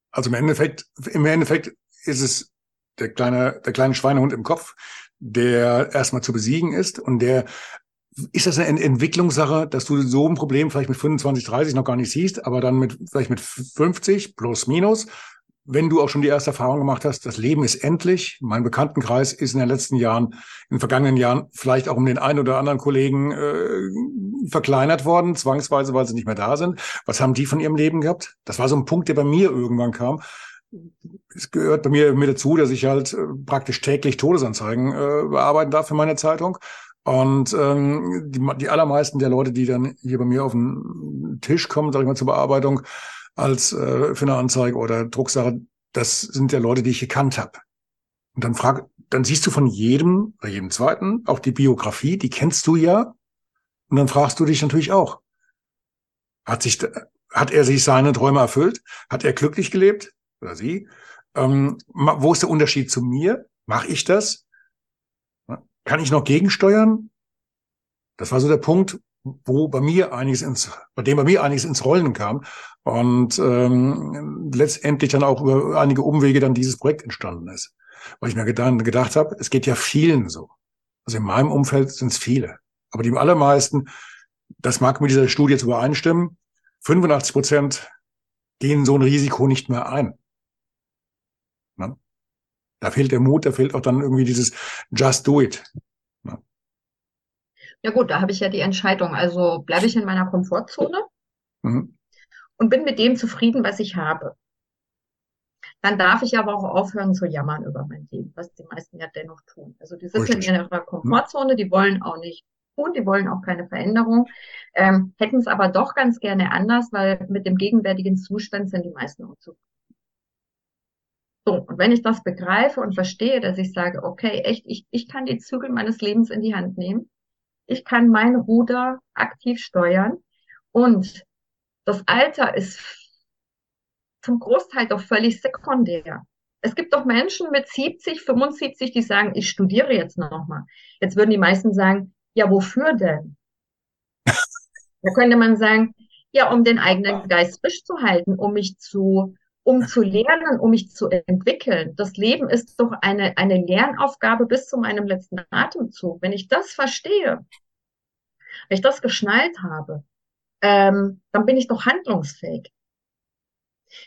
Also im Endeffekt, im Endeffekt ist es der kleine, der kleine Schweinehund im Kopf, der erstmal zu besiegen ist und der ist das eine Entwicklungssache, dass du so ein Problem vielleicht mit 25, 30 noch gar nicht siehst, aber dann mit vielleicht mit 50 plus minus wenn du auch schon die erste Erfahrung gemacht hast, das Leben ist endlich. Mein Bekanntenkreis ist in den letzten Jahren, in den vergangenen Jahren vielleicht auch um den einen oder anderen Kollegen äh, verkleinert worden, zwangsweise, weil sie nicht mehr da sind. Was haben die von ihrem Leben gehabt? Das war so ein Punkt, der bei mir irgendwann kam. Es gehört bei mir mit dazu, dass ich halt äh, praktisch täglich Todesanzeigen äh, bearbeiten darf für meine Zeitung. Und ähm, die, die allermeisten der Leute, die dann hier bei mir auf den Tisch kommen, sage ich mal, zur Bearbeitung, als äh, für eine Anzeige oder Drucksache, das sind ja Leute, die ich gekannt habe. Und dann frag, dann siehst du von jedem, bei jedem zweiten, auch die Biografie, die kennst du ja. Und dann fragst du dich natürlich auch, hat sich, hat er sich seine Träume erfüllt? Hat er glücklich gelebt? Oder sie? Ähm, wo ist der Unterschied zu mir? Mache ich das? Kann ich noch gegensteuern? Das war so der Punkt, wo bei mir einiges ins, bei dem bei mir einiges ins Rollen kam und ähm, letztendlich dann auch über einige Umwege dann dieses Projekt entstanden ist. Weil ich mir gedacht, gedacht habe, es geht ja vielen so. Also in meinem Umfeld sind es viele. Aber die allermeisten, das mag mit dieser Studie zu übereinstimmen, 85 Prozent gehen so ein Risiko nicht mehr ein. Ne? Da fehlt der Mut, da fehlt auch dann irgendwie dieses Just Do It. Ja gut, da habe ich ja die Entscheidung. Also bleibe ich in meiner Komfortzone mhm. und bin mit dem zufrieden, was ich habe. Dann darf ich aber auch aufhören zu jammern über mein Leben, was die meisten ja dennoch tun. Also die sitzen Richtig. in ihrer Komfortzone, die wollen auch nicht tun, die wollen auch keine Veränderung, ähm, hätten es aber doch ganz gerne anders, weil mit dem gegenwärtigen Zustand sind die meisten unzufrieden. So, und wenn ich das begreife und verstehe, dass ich sage, okay, echt, ich, ich kann die Zügel meines Lebens in die Hand nehmen, ich kann mein Ruder aktiv steuern und das Alter ist zum Großteil doch völlig sekundär. Es gibt doch Menschen mit 70, 75, die sagen, ich studiere jetzt nochmal. Jetzt würden die meisten sagen, ja, wofür denn? da könnte man sagen, ja, um den eigenen Geist frisch zu halten, um mich zu um zu lernen, um mich zu entwickeln. Das Leben ist doch eine, eine Lernaufgabe bis zu meinem letzten Atemzug. Wenn ich das verstehe, wenn ich das geschnallt habe, ähm, dann bin ich doch handlungsfähig.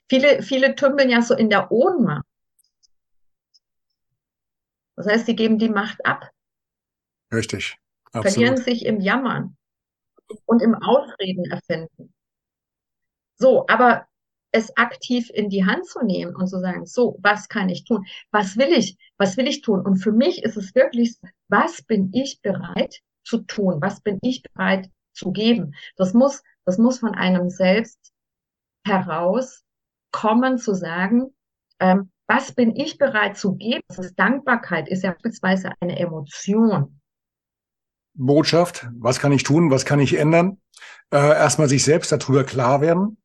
Viele, viele tümpeln ja so in der Ohnmacht. Das heißt, sie geben die Macht ab. Richtig. Absolut. verlieren sich im Jammern und im Ausreden erfinden. So, aber es aktiv in die Hand zu nehmen und zu sagen, so, was kann ich tun? Was will ich? Was will ich tun? Und für mich ist es wirklich, was bin ich bereit zu tun? Was bin ich bereit zu geben? Das muss, das muss von einem selbst heraus kommen, zu sagen, ähm, was bin ich bereit zu geben? Das ist Dankbarkeit, ist ja beispielsweise eine Emotion. Botschaft, was kann ich tun, was kann ich ändern? Äh, erstmal sich selbst darüber klar werden,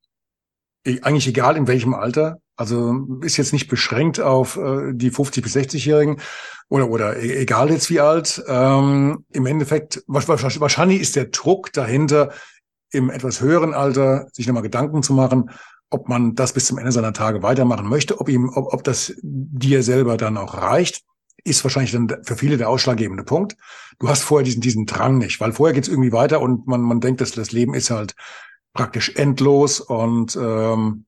eigentlich egal in welchem Alter. Also ist jetzt nicht beschränkt auf äh, die 50 bis 60-Jährigen oder oder e-, egal jetzt wie alt. Ähm, Im Endeffekt wahrscheinlich ist der Druck dahinter, im etwas höheren Alter sich nochmal Gedanken zu machen, ob man das bis zum Ende seiner Tage weitermachen möchte, ob ihm, ob, ob das dir selber dann auch reicht, ist wahrscheinlich dann für viele der ausschlaggebende Punkt. Du hast vorher diesen, diesen Drang nicht, weil vorher geht's irgendwie weiter und man, man denkt, dass das Leben ist halt praktisch endlos und ähm,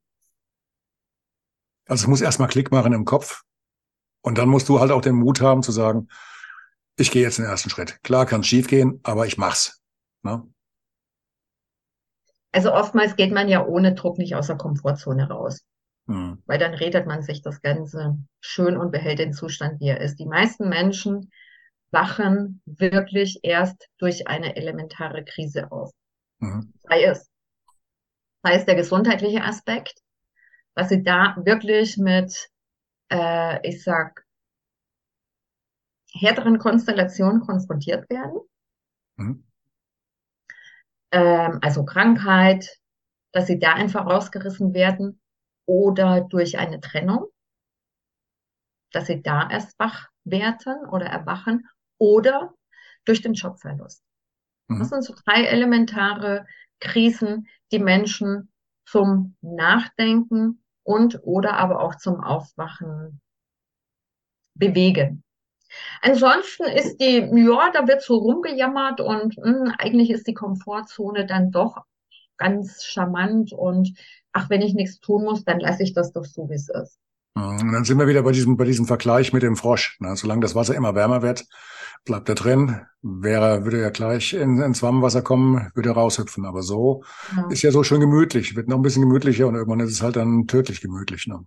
also es muss erstmal Klick machen im Kopf und dann musst du halt auch den Mut haben zu sagen, ich gehe jetzt den ersten Schritt. Klar kann es schief gehen, aber ich mach's. Ne? Also oftmals geht man ja ohne Druck nicht aus der Komfortzone raus. Hm. Weil dann redet man sich das Ganze schön und behält den Zustand, wie er ist. Die meisten Menschen wachen wirklich erst durch eine elementare Krise auf. Mhm. Sei es sei es der gesundheitliche Aspekt, dass sie da wirklich mit, äh, ich sag, härteren Konstellationen konfrontiert werden. Mhm. Ähm, also Krankheit, dass sie da einfach rausgerissen werden oder durch eine Trennung, dass sie da erst wach werden oder erwachen oder durch den Jobverlust. Mhm. Das sind so drei elementare Krisen, die Menschen zum Nachdenken und oder aber auch zum Aufwachen bewegen. Ansonsten ist die, ja, da wird so rumgejammert und mh, hm, eigentlich ist die Komfortzone dann doch ganz charmant und ach, wenn ich nichts tun muss, dann lasse ich das doch so, wie es ist. Und dann sind wir wieder bei diesem, bei diesem Vergleich mit dem Frosch. Ne? Solange das Wasser immer wärmer wird, bleibt er drin. Wäre, würde er gleich in, ins Warmwasser kommen, würde raushüpfen. Aber so ja. ist ja so schön gemütlich, wird noch ein bisschen gemütlicher und irgendwann ist es halt dann tödlich gemütlich. Ne?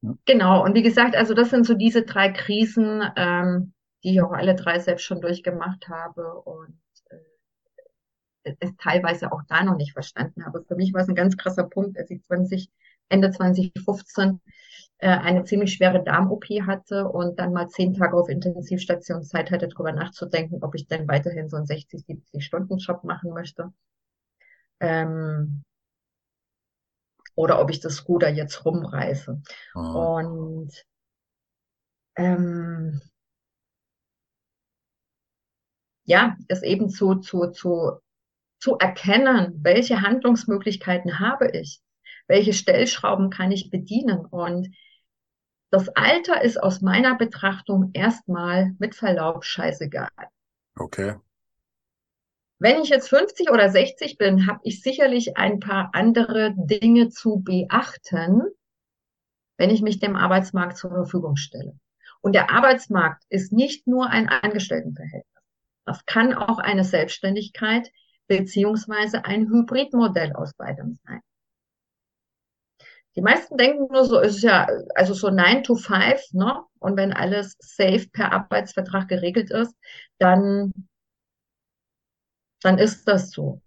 Ja. Genau, und wie gesagt, also das sind so diese drei Krisen, ähm, die ich auch alle drei selbst schon durchgemacht habe und äh, es teilweise auch da noch nicht verstanden habe. Für mich war es ein ganz krasser Punkt, als ich 20, Ende 2015 äh, eine ziemlich schwere Darm-OP hatte und dann mal zehn Tage auf Intensivstation Zeit hatte, darüber nachzudenken, ob ich denn weiterhin so einen 60, 70 Stunden Job machen möchte. Ähm, oder ob ich das Ruder jetzt rumreiße. Mhm. Und ähm, ja, es eben zu, zu, zu, zu erkennen, welche Handlungsmöglichkeiten habe ich, welche Stellschrauben kann ich bedienen und das Alter ist aus meiner Betrachtung erstmal mit Verlaub scheißegal. Okay. Wenn ich jetzt 50 oder 60 bin, habe ich sicherlich ein paar andere Dinge zu beachten, wenn ich mich dem Arbeitsmarkt zur Verfügung stelle. Und der Arbeitsmarkt ist nicht nur ein Angestelltenverhältnis. Das kann auch eine Selbstständigkeit beziehungsweise ein Hybridmodell aus beidem sein. Die meisten denken nur so, es ist ja, also so 9 to 5, ne? Und wenn alles safe per Arbeitsvertrag geregelt ist, dann, dann ist das so.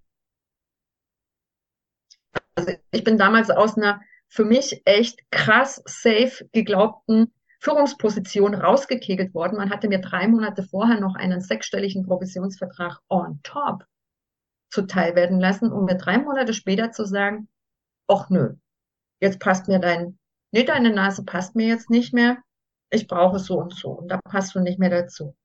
Also ich bin damals aus einer für mich echt krass safe geglaubten Führungsposition rausgekegelt worden. Man hatte mir drei Monate vorher noch einen sechsstelligen Provisionsvertrag on top zuteil werden lassen, um mir drei Monate später zu sagen, ach nö, jetzt passt mir dein, nee, deine Nase passt mir jetzt nicht mehr, ich brauche so und so und da passt du nicht mehr dazu.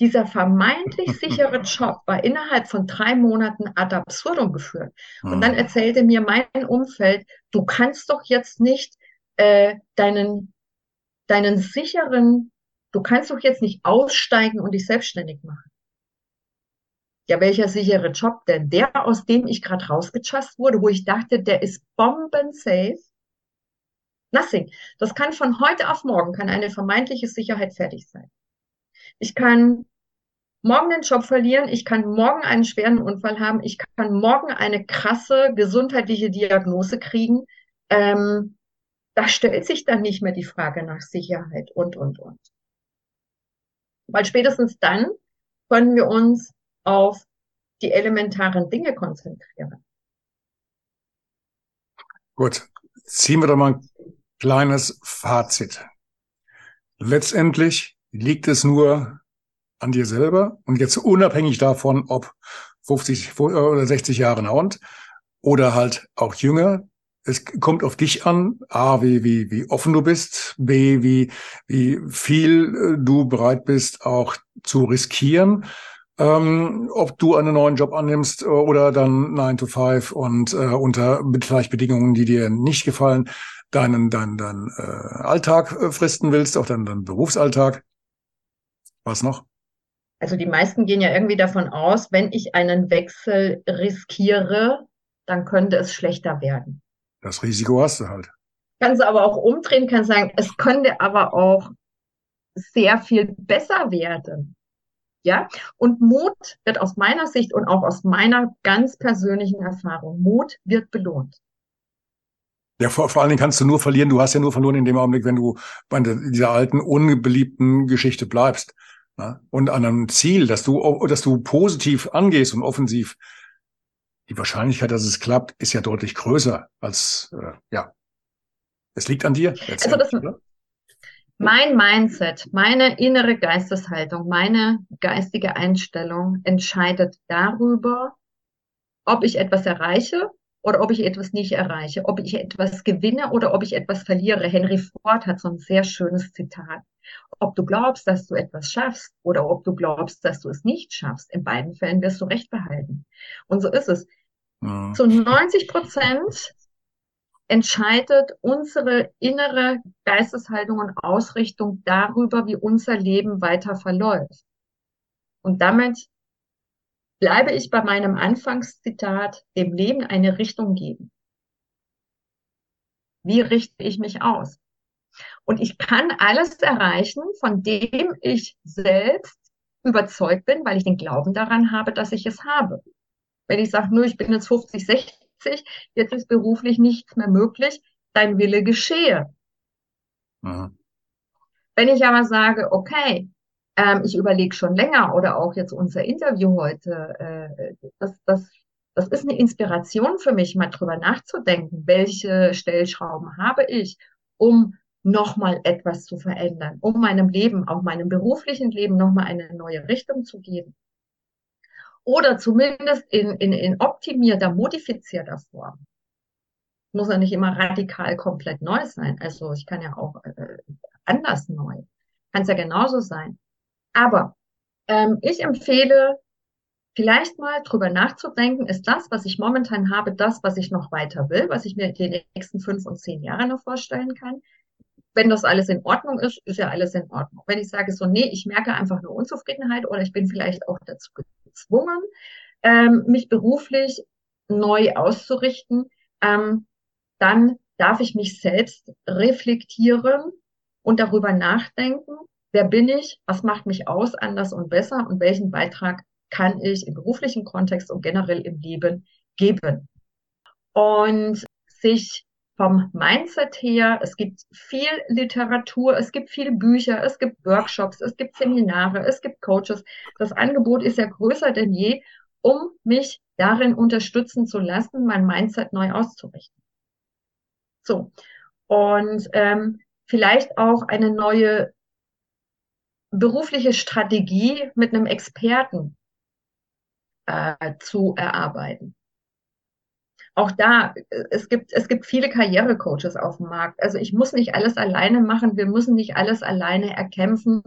Dieser vermeintlich sichere Job war innerhalb von drei Monaten ad absurdum geführt. Und dann hm. erzählte mir mein Umfeld, du kannst doch jetzt nicht äh, deinen, deinen sicheren, du kannst doch jetzt nicht aussteigen und dich selbstständig machen. Ja, welcher sichere Job denn? Der, aus dem ich gerade rausgechast wurde, wo ich dachte, der ist bombensafe. Nothing. Das kann von heute auf morgen, kann eine vermeintliche Sicherheit fertig sein. Ich kann morgen den Job verlieren, ich kann morgen einen schweren Unfall haben, ich kann morgen eine krasse gesundheitliche Diagnose kriegen. Ähm, da stellt sich dann nicht mehr die Frage nach Sicherheit und, und, und. Weil spätestens dann können wir uns auf die elementaren Dinge konzentrieren. Gut, ziehen wir doch mal ein kleines Fazit. Letztendlich liegt es nur an dir selber und jetzt unabhängig davon, ob 50 oder 60 Jahre alt oder halt auch jünger. Es kommt auf dich an, A, wie, wie, wie offen du bist, B, wie, wie viel du bereit bist, auch zu riskieren ähm, ob du einen neuen Job annimmst äh, oder dann 9 to 5 und äh, unter vielleicht Bedingungen, die dir nicht gefallen, deinen, deinen, deinen äh, Alltag äh, fristen willst, auch deinen, deinen Berufsalltag. Was noch? Also die meisten gehen ja irgendwie davon aus, wenn ich einen Wechsel riskiere, dann könnte es schlechter werden. Das Risiko hast du halt. Kannst du aber auch umdrehen, kannst sagen, es könnte aber auch sehr viel besser werden. Ja, und Mut wird aus meiner Sicht und auch aus meiner ganz persönlichen Erfahrung, Mut wird belohnt. Ja, vor, vor allen Dingen kannst du nur verlieren. Du hast ja nur verloren in dem Augenblick, wenn du bei dieser alten, unbeliebten Geschichte bleibst. Ja? Und an einem Ziel, dass du, dass du positiv angehst und offensiv, die Wahrscheinlichkeit, dass es klappt, ist ja deutlich größer als, äh, ja. Es liegt an dir. Also das? Mein Mindset, meine innere Geisteshaltung, meine geistige Einstellung entscheidet darüber, ob ich etwas erreiche oder ob ich etwas nicht erreiche, ob ich etwas gewinne oder ob ich etwas verliere. Henry Ford hat so ein sehr schönes Zitat. Ob du glaubst, dass du etwas schaffst oder ob du glaubst, dass du es nicht schaffst, in beiden Fällen wirst du recht behalten. Und so ist es. Zu 90 Prozent entscheidet unsere innere Geisteshaltung und Ausrichtung darüber, wie unser Leben weiter verläuft. Und damit bleibe ich bei meinem Anfangszitat, dem Leben eine Richtung geben. Wie richte ich mich aus? Und ich kann alles erreichen, von dem ich selbst überzeugt bin, weil ich den Glauben daran habe, dass ich es habe. Wenn ich sage, nur ich bin jetzt 50, 60, jetzt ist beruflich nichts mehr möglich, dein Wille geschehe. Mhm. Wenn ich aber sage, okay, ähm, ich überlege schon länger oder auch jetzt unser Interview heute, äh, das, das, das ist eine Inspiration für mich, mal drüber nachzudenken, welche Stellschrauben habe ich, um nochmal etwas zu verändern, um meinem Leben, auch meinem beruflichen Leben nochmal eine neue Richtung zu geben oder zumindest in, in, in optimierter, modifizierter Form. Muss ja nicht immer radikal komplett neu sein. Also ich kann ja auch äh, anders neu. Kann es ja genauso sein. Aber ähm, ich empfehle, vielleicht mal drüber nachzudenken, ist das, was ich momentan habe, das, was ich noch weiter will, was ich mir die nächsten fünf und zehn Jahre noch vorstellen kann wenn das alles in Ordnung ist, ist ja alles in Ordnung. Wenn ich sage so, nee, ich merke einfach nur Unzufriedenheit oder ich bin vielleicht auch dazu gezwungen, ähm, mich beruflich neu auszurichten, ähm, dann darf ich mich selbst reflektieren und darüber nachdenken, wer bin ich, was macht mich aus, anders und besser und welchen Beitrag kann ich im beruflichen Kontext und generell im Leben geben. Und sich vom Mindset her. Es gibt viel Literatur, es gibt viele Bücher, es gibt Workshops, es gibt Seminare, es gibt Coaches. Das Angebot ist ja größer denn je, um mich darin unterstützen zu lassen, mein Mindset neu auszurichten. So. Und ähm, vielleicht auch eine neue berufliche Strategie mit einem Experten äh, zu erarbeiten auch da, es gibt, es gibt viele Karrierecoaches auf dem Markt. Also ich muss nicht alles alleine machen. Wir müssen nicht alles alleine erkämpfen.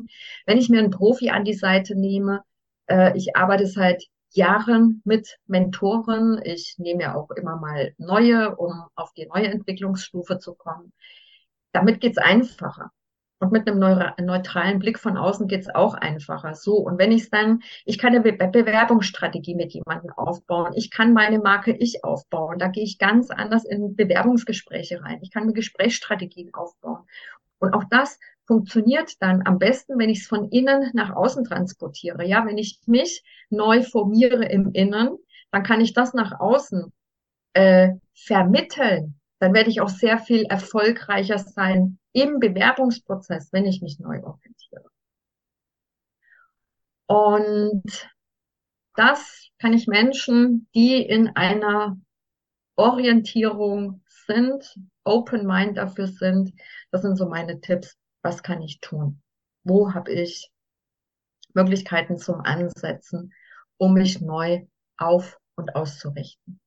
Wenn ich mir einen Profi an die Seite nehme, äh, ich arbeite seit Jahren mit Mentoren. Ich nehme ja auch immer mal neue, um auf die neue Entwicklungsstufe zu kommen. Damit geht's einfacher. Und mit einem neutralen Blick von außen geht's auch einfacher. So, und wenn ich dann, ich kann eine Be Bewerbungsstrategie mit jemandem aufbauen, ich kann meine Marke ich aufbauen, da gehe ich ganz anders in Bewerbungsgespräche rein. Ich kann mir Gesprächsstrategien aufbauen. Und auch das funktioniert dann am besten, wenn ich es von innen nach außen transportiere. Ja, wenn ich mich neu formiere im Innen, dann kann ich das nach außen äh, vermitteln. Dann werde ich auch sehr viel erfolgreicher sein im Bewerbungsprozess, wenn ich mich neu orientiere. Und das kann ich Menschen, die in einer Orientierung sind, Open Mind dafür sind, das sind so meine Tipps. Was kann ich tun? Wo habe ich Möglichkeiten zum Ansetzen, um mich neu auf und auszurichten?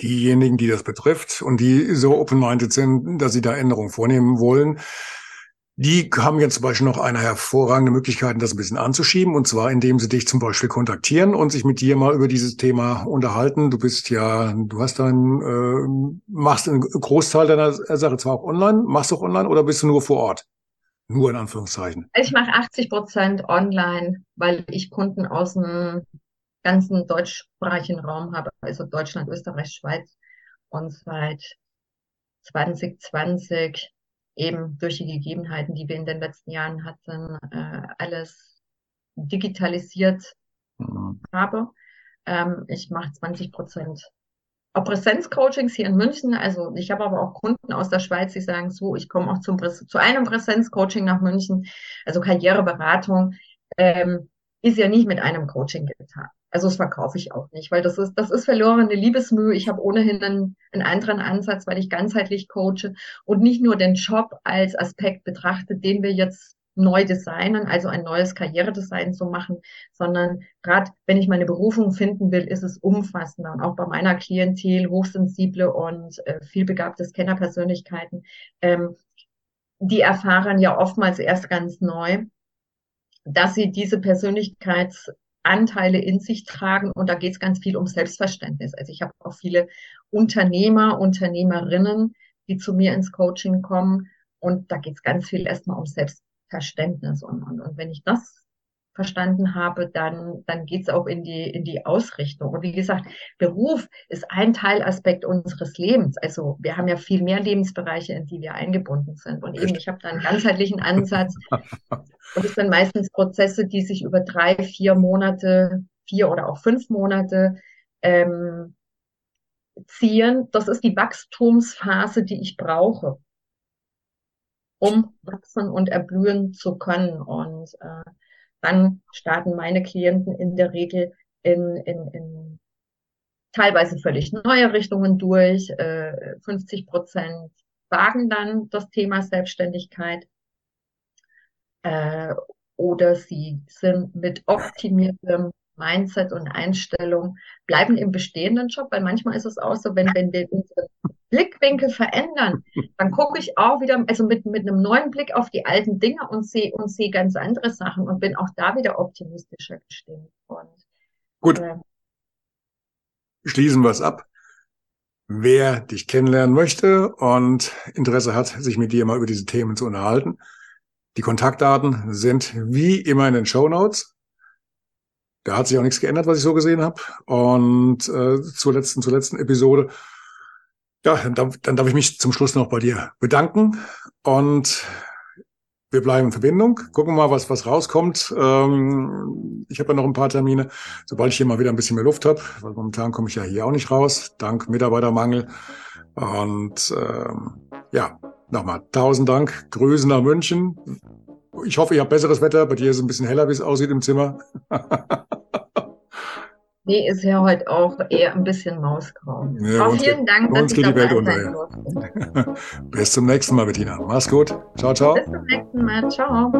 Diejenigen, die das betrifft und die so open-minded sind, dass sie da Änderungen vornehmen wollen, die haben jetzt zum Beispiel noch eine hervorragende Möglichkeit, das ein bisschen anzuschieben, und zwar indem sie dich zum Beispiel kontaktieren und sich mit dir mal über dieses Thema unterhalten. Du bist ja, du hast dann, äh, machst einen Großteil deiner Sache zwar auch online, machst du auch online oder bist du nur vor Ort? Nur in Anführungszeichen. Ich mache 80 Prozent online, weil ich Kunden aus dem ganzen deutschsprachigen Raum habe, also Deutschland, Österreich, Schweiz und seit 2020 eben durch die Gegebenheiten, die wir in den letzten Jahren hatten, äh, alles digitalisiert mhm. habe. Ähm, ich mache 20 Prozent auch Präsenzcoachings hier in München. Also ich habe aber auch Kunden aus der Schweiz, die sagen so, ich komme auch zum zu einem Präsenzcoaching nach München. Also Karriereberatung ähm, ist ja nicht mit einem Coaching getan. Also das verkaufe ich auch nicht, weil das ist, das ist verlorene Liebesmühe. Ich habe ohnehin einen, einen anderen Ansatz, weil ich ganzheitlich coache und nicht nur den Job als Aspekt betrachte, den wir jetzt neu designen, also ein neues Karrieredesign zu machen, sondern gerade wenn ich meine Berufung finden will, ist es umfassender. Und auch bei meiner Klientel, hochsensible und äh, vielbegabte Scannerpersönlichkeiten, ähm, die erfahren ja oftmals erst ganz neu, dass sie diese Persönlichkeits Anteile in sich tragen und da geht es ganz viel um Selbstverständnis. Also ich habe auch viele Unternehmer, Unternehmerinnen, die zu mir ins Coaching kommen und da geht es ganz viel erstmal um Selbstverständnis und, und, und wenn ich das verstanden habe, dann, dann geht's auch in die, in die Ausrichtung. Und wie gesagt, Beruf ist ein Teilaspekt unseres Lebens. Also wir haben ja viel mehr Lebensbereiche, in die wir eingebunden sind. Und eben, ich habe da einen ganzheitlichen Ansatz. Und es sind meistens Prozesse, die sich über drei, vier Monate, vier oder auch fünf Monate ähm, ziehen. Das ist die Wachstumsphase, die ich brauche, um wachsen und erblühen zu können. Und äh, dann starten meine Klienten in der Regel in, in, in teilweise völlig neue Richtungen durch. Äh, 50 Prozent wagen dann das Thema Selbstständigkeit. Äh, oder sie sind mit optimiertem Mindset und Einstellung, bleiben im bestehenden Job, weil manchmal ist es auch so, wenn, wenn wir unseren Blickwinkel verändern, dann gucke ich auch wieder, also mit, mit einem neuen Blick auf die alten Dinge und sehe und sehe ganz andere Sachen und bin auch da wieder optimistischer gestimmt. Und, Gut. Äh, Schließen wir es ab. Wer dich kennenlernen möchte und Interesse hat, sich mit dir mal über diese Themen zu unterhalten, die Kontaktdaten sind wie immer in den Show Notes. Da hat sich auch nichts geändert, was ich so gesehen habe. Und äh, zur letzten, zur letzten Episode. Ja, dann darf, dann darf ich mich zum Schluss noch bei dir bedanken. Und wir bleiben in Verbindung. Gucken mal, was, was rauskommt. Ähm, ich habe ja noch ein paar Termine, sobald ich hier mal wieder ein bisschen mehr Luft habe, weil momentan komme ich ja hier auch nicht raus, dank Mitarbeitermangel. Und ähm, ja, nochmal tausend Dank. Grüßen nach München. Ich hoffe, ihr habt besseres Wetter. Bei dir ist es ein bisschen heller, wie es aussieht im Zimmer. Nee, ist ja heute auch eher ein bisschen mausgrau. Ja, auch vielen Dank, dass uns geht die Welt unter. Bis zum nächsten Mal, Bettina. Mach's gut. Ciao, ciao. Bis zum nächsten Mal. Ciao.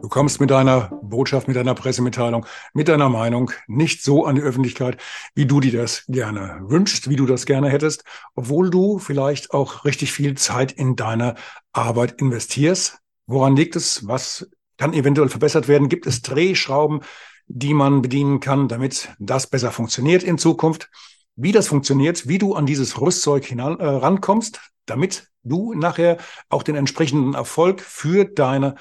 Du kommst mit deiner Botschaft, mit deiner Pressemitteilung, mit deiner Meinung nicht so an die Öffentlichkeit, wie du dir das gerne wünschst, wie du das gerne hättest, obwohl du vielleicht auch richtig viel Zeit in deine Arbeit investierst. Woran liegt es? Was kann eventuell verbessert werden? Gibt es Drehschrauben, die man bedienen kann, damit das besser funktioniert in Zukunft? Wie das funktioniert, wie du an dieses Rüstzeug hinan, äh, rankommst, damit du nachher auch den entsprechenden Erfolg für deine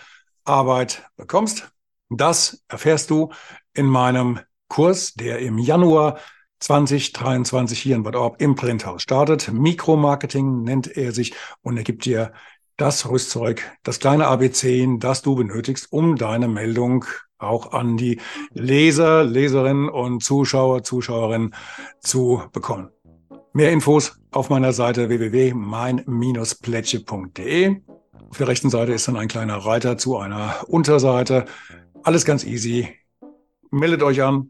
Arbeit bekommst, das erfährst du in meinem Kurs, der im Januar 2023 hier in Bad Orb im Printhaus startet. Mikromarketing nennt er sich und er gibt dir das Rüstzeug, das kleine ABC, das du benötigst, um deine Meldung auch an die Leser, Leserinnen und Zuschauer, Zuschauerinnen zu bekommen. Mehr Infos auf meiner Seite www.mein-plätsche.de. Auf der rechten Seite ist dann ein kleiner Reiter zu einer Unterseite. Alles ganz easy. Meldet euch an.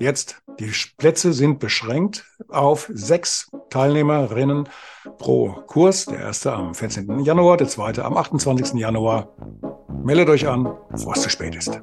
Jetzt, die Plätze sind beschränkt auf sechs Teilnehmerinnen pro Kurs. Der erste am 14. Januar, der zweite am 28. Januar. Meldet euch an, bevor es zu spät ist.